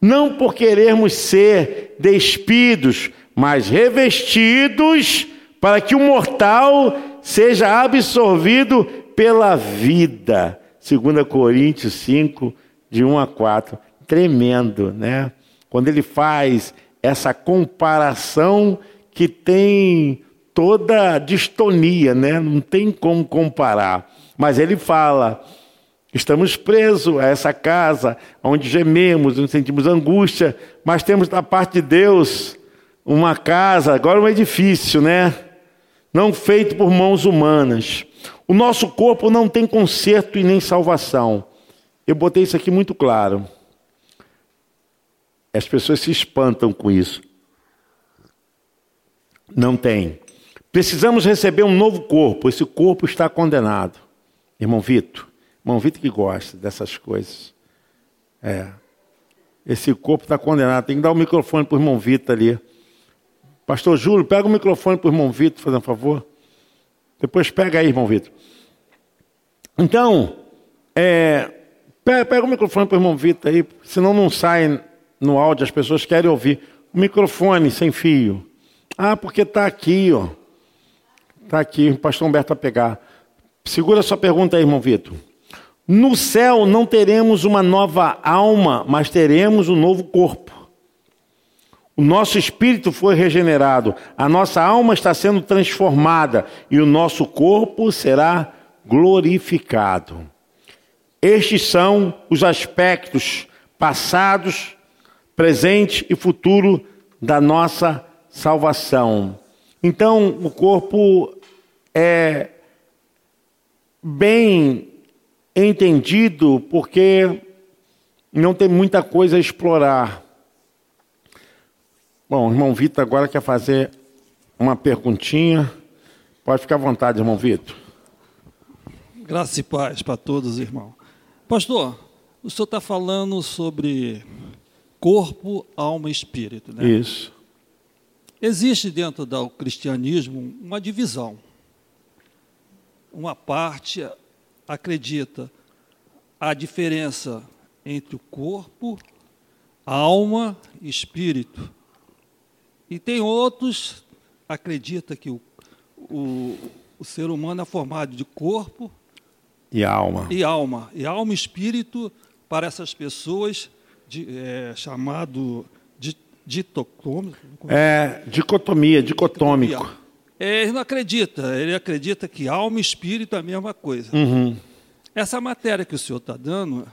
A: Não por querermos ser despidos, mas revestidos para que o mortal seja absorvido pela vida. 2 Coríntios 5, de 1 a 4. Tremendo, né? Quando ele faz essa comparação que tem toda distonia, né? Não tem como comparar. Mas ele fala: Estamos presos a essa casa, onde gememos, onde sentimos angústia, mas temos da parte de Deus uma casa, agora um edifício, né? Não feito por mãos humanas. O nosso corpo não tem conserto e nem salvação. Eu botei isso aqui muito claro. As pessoas se espantam com isso. Não tem. Precisamos receber um novo corpo. Esse corpo está condenado. Irmão Vitor, Irmão Vitor que gosta dessas coisas. É. Esse corpo está condenado. Tem que dar o microfone para o irmão Vitor ali. Pastor Júlio, pega o microfone para o irmão Vitor, fazendo um favor. Depois pega aí, irmão Vitor. Então, é, pega, o microfone para o irmão Vitor aí, senão não sai no áudio, as pessoas querem ouvir. O microfone sem fio. Ah, porque está aqui, ó. Está aqui, o pastor Humberto vai pegar. Segura sua pergunta aí, irmão Vitor. No céu não teremos uma nova alma, mas teremos um novo corpo. O nosso espírito foi regenerado, a nossa alma está sendo transformada e o nosso corpo será glorificado. Estes são os aspectos passados, presente e futuro da nossa salvação. Então, o corpo é bem entendido porque não tem muita coisa a explorar. Bom, o irmão Vitor agora quer fazer uma perguntinha. Pode ficar à vontade, irmão Vitor.
B: Graças e paz para todos, irmão. Pastor, o senhor está falando sobre corpo, alma e espírito, né?
A: Isso.
B: Existe dentro do cristianismo uma divisão. Uma parte acredita a diferença entre o corpo, alma e espírito. E tem outros acredita que o, o, o ser humano é formado de corpo
A: e alma.
B: E alma. E alma e espírito para essas pessoas de, é, chamado de, ditocômico.
A: É, dicotomia, dicotômico.
B: É, ele não acredita, ele acredita que alma e espírito é a mesma coisa.
A: Uhum.
B: Essa matéria que o senhor está dando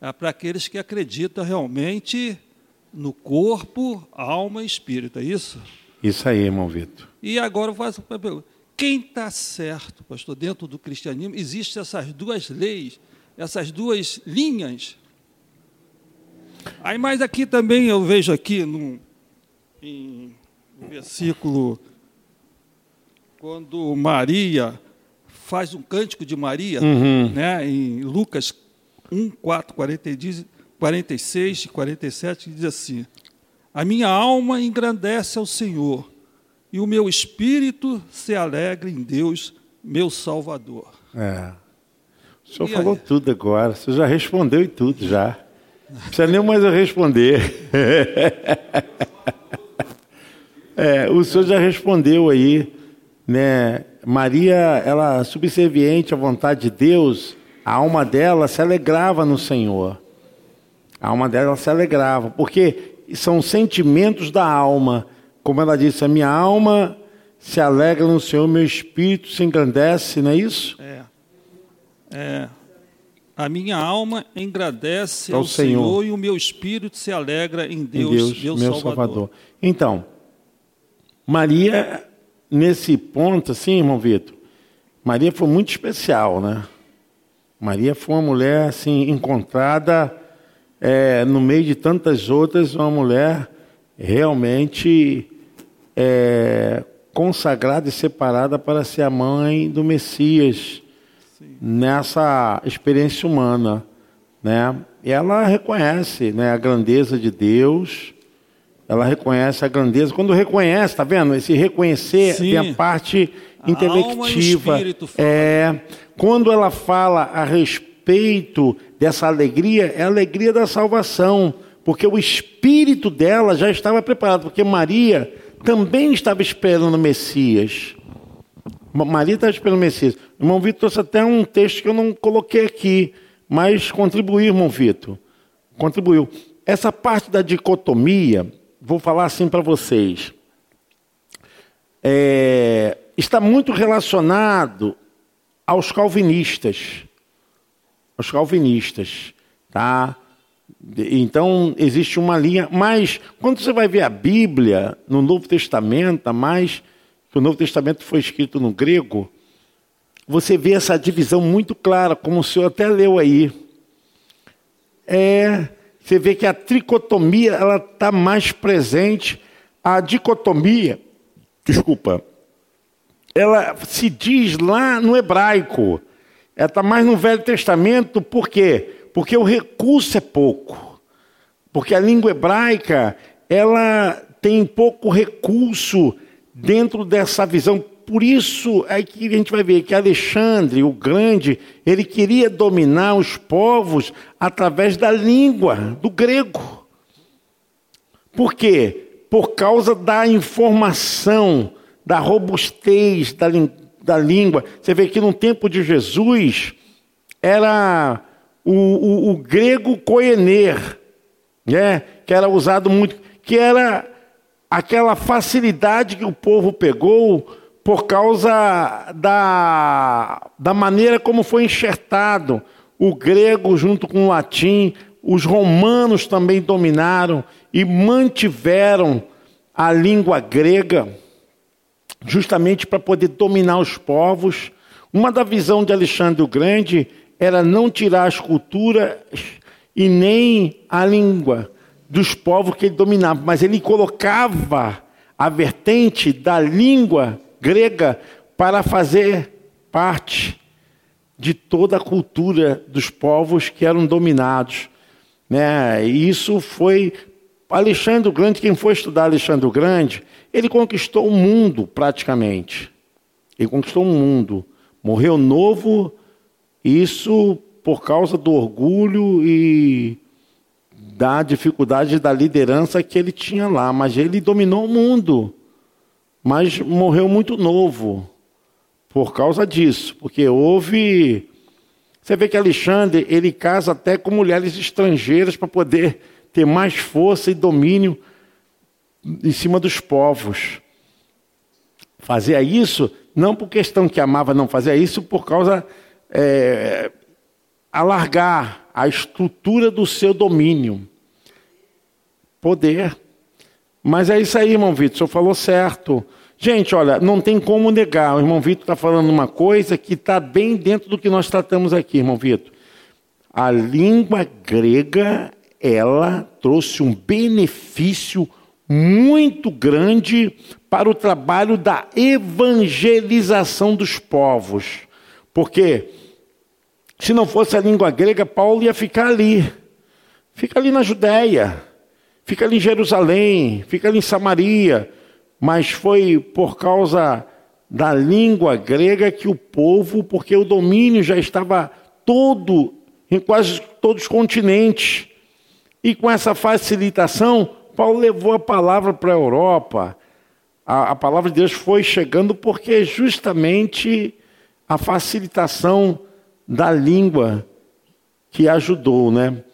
B: é para aqueles que acreditam realmente no corpo, alma e espírito, é isso?
A: Isso aí, irmão Vitor.
B: E agora eu faço uma pergunta. Quem está certo, pastor, dentro do cristianismo, existem essas duas leis, essas duas linhas. Aí, mais aqui também eu vejo aqui no, em, versículo quando Maria faz um cântico de Maria,
A: uhum.
B: né, em Lucas 1, 4, 46 e 47, diz assim: A minha alma engrandece ao Senhor, e o meu espírito se alegra em Deus, meu Salvador.
A: É. O senhor e falou aí? tudo agora, o senhor já respondeu e tudo já. Não precisa nem mais eu responder. é, o senhor já respondeu aí né? Maria, ela subserviente à vontade de Deus, a alma dela se alegrava no Senhor. A alma dela se alegrava, porque são sentimentos da alma. Como ela disse, a minha alma se alegra no Senhor, meu espírito se engrandece, não é isso?
B: É. É. A minha alma engrandece ao, ao Senhor. Senhor. e o meu espírito se alegra em Deus, em Deus meu, meu Salvador. Salvador.
A: Então, Maria nesse ponto, assim, irmão Vitor, Maria foi muito especial, né? Maria foi uma mulher, assim, encontrada é, no meio de tantas outras, uma mulher realmente é, consagrada e separada para ser a mãe do Messias Sim. nessa experiência humana, né? E ela reconhece, né, a grandeza de Deus, ela reconhece a grandeza. Quando reconhece, tá vendo? Esse reconhecer Sim. tem a parte a intelectiva. é, quando ela fala a respeito dessa alegria, é a alegria da salvação, porque o espírito dela já estava preparado, porque Maria também estava esperando o Messias. Maria estava esperando o Messias. Irmão Vitor trouxe até um texto que eu não coloquei aqui, mas contribuiu, irmão Vitor. Contribuiu. Essa parte da dicotomia, vou falar assim para vocês. É, está muito relacionado aos calvinistas. Os calvinistas, tá? Então existe uma linha, mas quando você vai ver a Bíblia no Novo Testamento, mais que o Novo Testamento foi escrito no grego, você vê essa divisão muito clara, como o senhor até leu aí. É, você vê que a tricotomia ela está mais presente, a dicotomia, desculpa, ela se diz lá no hebraico, ela está mais no Velho Testamento, por quê? Porque o recurso é pouco. Porque a língua hebraica, ela tem pouco recurso dentro dessa visão. Por isso é que a gente vai ver que Alexandre, o Grande, ele queria dominar os povos através da língua, do grego. Por quê? Por causa da informação, da robustez da, da língua. Você vê que no tempo de Jesus era o, o, o grego koener, né? que era usado muito, que era aquela facilidade que o povo pegou por causa da, da maneira como foi enxertado o grego junto com o latim. Os romanos também dominaram e mantiveram a língua grega justamente para poder dominar os povos. Uma da visão de Alexandre o Grande era não tirar as culturas e nem a língua dos povos que ele dominava, mas ele colocava a vertente da língua grega para fazer parte de toda a cultura dos povos que eram dominados. Né? E isso foi Alexandre o Grande, quem foi estudar Alexandre o Grande, ele conquistou o mundo praticamente. Ele conquistou o mundo. Morreu novo, isso por causa do orgulho e da dificuldade da liderança que ele tinha lá. Mas ele dominou o mundo. Mas morreu muito novo por causa disso, porque houve. Você vê que Alexandre ele casa até com mulheres estrangeiras para poder ter mais força e domínio em cima dos povos. Fazia isso não por questão que amava, não, fazia isso por causa é, alargar a estrutura do seu domínio. Poder. Mas é isso aí, irmão Vitor, o senhor falou certo. Gente, olha, não tem como negar. O irmão Vitor está falando uma coisa que está bem dentro do que nós tratamos aqui, irmão Vitor. A língua grega, ela trouxe um benefício muito grande para o trabalho da evangelização dos povos. Porque se não fosse a língua grega, Paulo ia ficar ali. Fica ali na Judéia, fica ali em Jerusalém, fica ali em Samaria. Mas foi por causa da língua grega que o povo, porque o domínio já estava todo, em quase todos os continentes. E com essa facilitação, Paulo levou a palavra para a Europa. A, palavra de Deus foi chegando porque justamente a facilitação da língua que ajudou, né?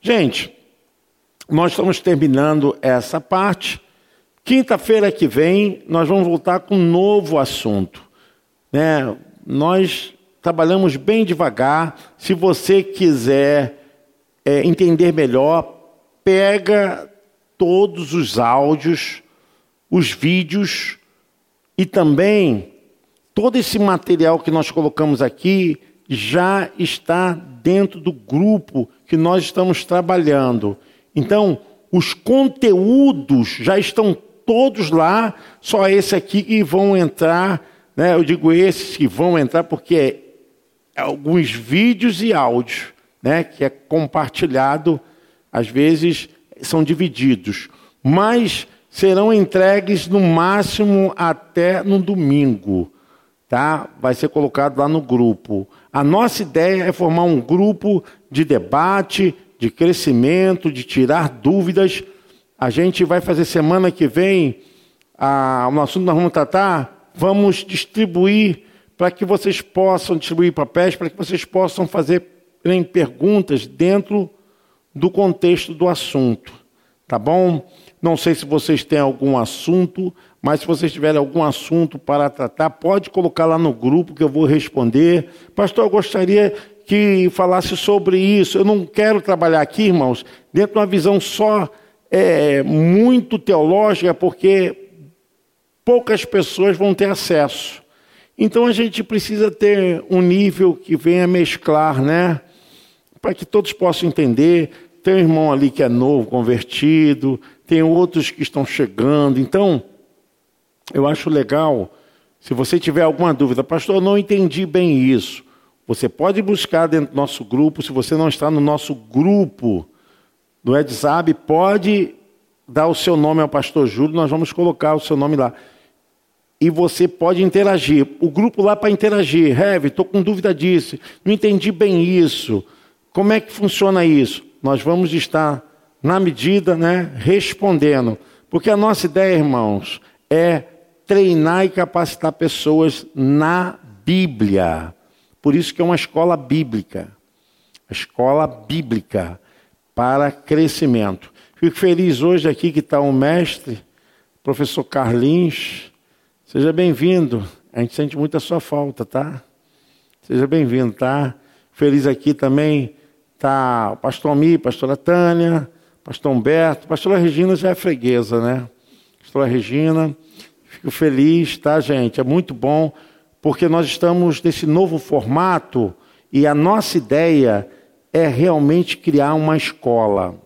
A: Gente, nós estamos terminando essa parte. Quinta-feira que vem nós vamos voltar com um novo assunto, né? Nós trabalhamos bem devagar. Se você quiser é, entender melhor, pega todos os áudios, os vídeos e também todo esse material que nós colocamos aqui já está dentro do grupo que nós estamos trabalhando. Então, os conteúdos já estão todos lá, só esse aqui que vão entrar, né? Eu digo esses que vão entrar porque é alguns vídeos e áudios, né, que é compartilhado às vezes são divididos, mas serão entregues no máximo até no domingo, tá? Vai ser colocado lá no grupo. A nossa ideia é formar um grupo de debate, de crescimento, de tirar dúvidas. A gente vai fazer semana que vem a, o assunto nós vamos tratar, vamos distribuir para que vocês possam distribuir papéis, para que vocês possam fazer perguntas dentro do contexto do assunto, tá bom? Não sei se vocês têm algum assunto, mas se vocês tiverem algum assunto para tratar, pode colocar lá no grupo que eu vou responder. Pastor, eu gostaria que falasse sobre isso. Eu não quero trabalhar aqui, irmãos, dentro de uma visão só é, muito teológica, porque poucas pessoas vão ter acesso. Então a gente precisa ter um nível que venha mesclar, né? Para que todos possam entender. Tem um irmão ali que é novo, convertido, tem outros que estão chegando. Então, eu acho legal, se você tiver alguma dúvida, pastor, eu não entendi bem isso. Você pode buscar dentro do nosso grupo, se você não está no nosso grupo do WhatsApp, pode dar o seu nome ao pastor Júlio, nós vamos colocar o seu nome lá. E você pode interagir. O grupo lá para interagir. Heavy, estou com dúvida disso. Não entendi bem isso. Como é que funciona isso? Nós vamos estar, na medida, né, respondendo. Porque a nossa ideia, irmãos, é treinar e capacitar pessoas na Bíblia. Por isso que é uma escola bíblica. A escola bíblica para crescimento. Fico feliz hoje aqui que está o mestre, professor Carlinhos. Seja bem-vindo. A gente sente muito a sua falta, tá? Seja bem-vindo, tá? Feliz aqui também tá o pastor Almir, pastora Tânia, pastor Humberto, pastora Regina já é freguesa, né? Pastora Regina, fico feliz, tá, gente? É muito bom porque nós estamos nesse novo formato e a nossa ideia é realmente criar uma escola.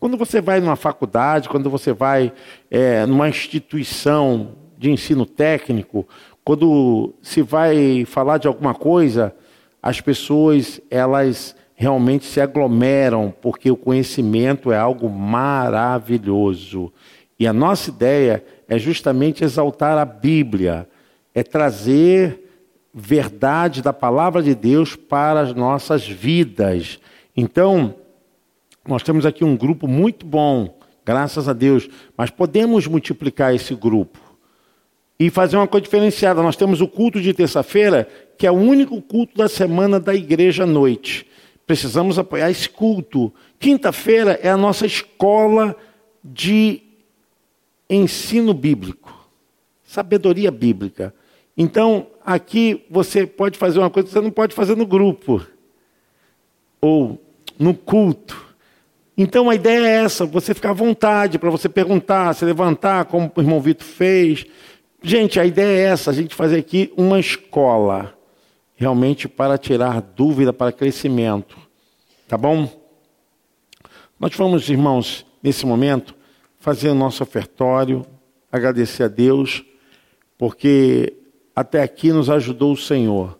A: Quando você vai numa faculdade, quando você vai é, numa instituição de ensino técnico, quando se vai falar de alguma coisa, as pessoas elas realmente se aglomeram porque o conhecimento é algo maravilhoso. E a nossa ideia é justamente exaltar a Bíblia, é trazer verdade da palavra de Deus para as nossas vidas. Então, nós temos aqui um grupo muito bom, graças a Deus, mas podemos multiplicar esse grupo e fazer uma coisa diferenciada. Nós temos o culto de terça-feira, que é o único culto da semana da igreja à noite. Precisamos apoiar esse culto. Quinta-feira é a nossa escola de ensino bíblico, sabedoria bíblica. Então, aqui você pode fazer uma coisa que você não pode fazer no grupo ou no culto. Então a ideia é essa, você ficar à vontade para você perguntar, se levantar, como o irmão Vitor fez. Gente, a ideia é essa, a gente fazer aqui uma escola, realmente para tirar dúvida, para crescimento. Tá bom? Nós vamos, irmãos, nesse momento, fazer o nosso ofertório, agradecer a Deus, porque até aqui nos ajudou o Senhor.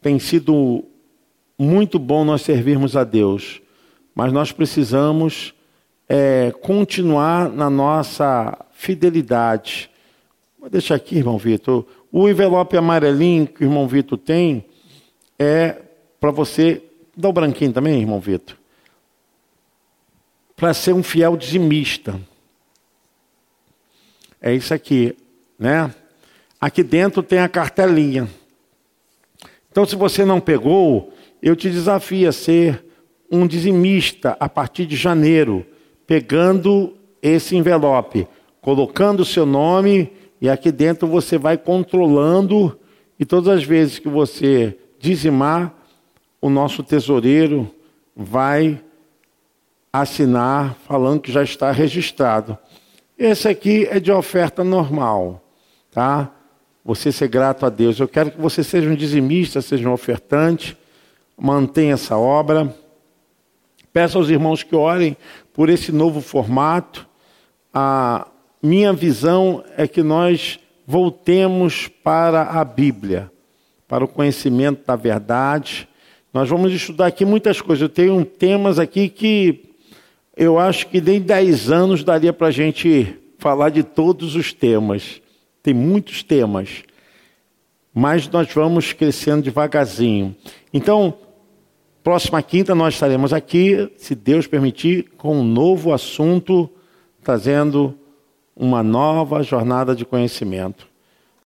A: Tem sido muito bom nós servirmos a Deus, mas nós precisamos é, continuar na nossa fidelidade. Vou deixar aqui, irmão Vitor. O envelope amarelinho que o irmão Vitor tem é para você. Dá o branquinho também, irmão Vitor. Para ser um fiel dizimista. É isso aqui, né? Aqui dentro tem a cartelinha. Então, se você não pegou, eu te desafio a ser um dizimista a partir de janeiro, pegando esse envelope, colocando o seu nome e aqui dentro você vai controlando e todas as vezes que você dizimar, o nosso tesoureiro vai assinar falando que já está registrado. Esse aqui é de oferta normal, tá? você ser grato a Deus. Eu quero que você seja um dizimista, seja um ofertante, mantenha essa obra. Peço aos irmãos que orem por esse novo formato. A minha visão é que nós voltemos para a Bíblia, para o conhecimento da verdade. Nós vamos estudar aqui muitas coisas. Eu tenho temas aqui que eu acho que nem 10 anos daria para a gente falar de todos os temas tem muitos temas, mas nós vamos crescendo devagarzinho. Então, próxima quinta nós estaremos aqui, se Deus permitir, com um novo assunto, trazendo uma nova jornada de conhecimento.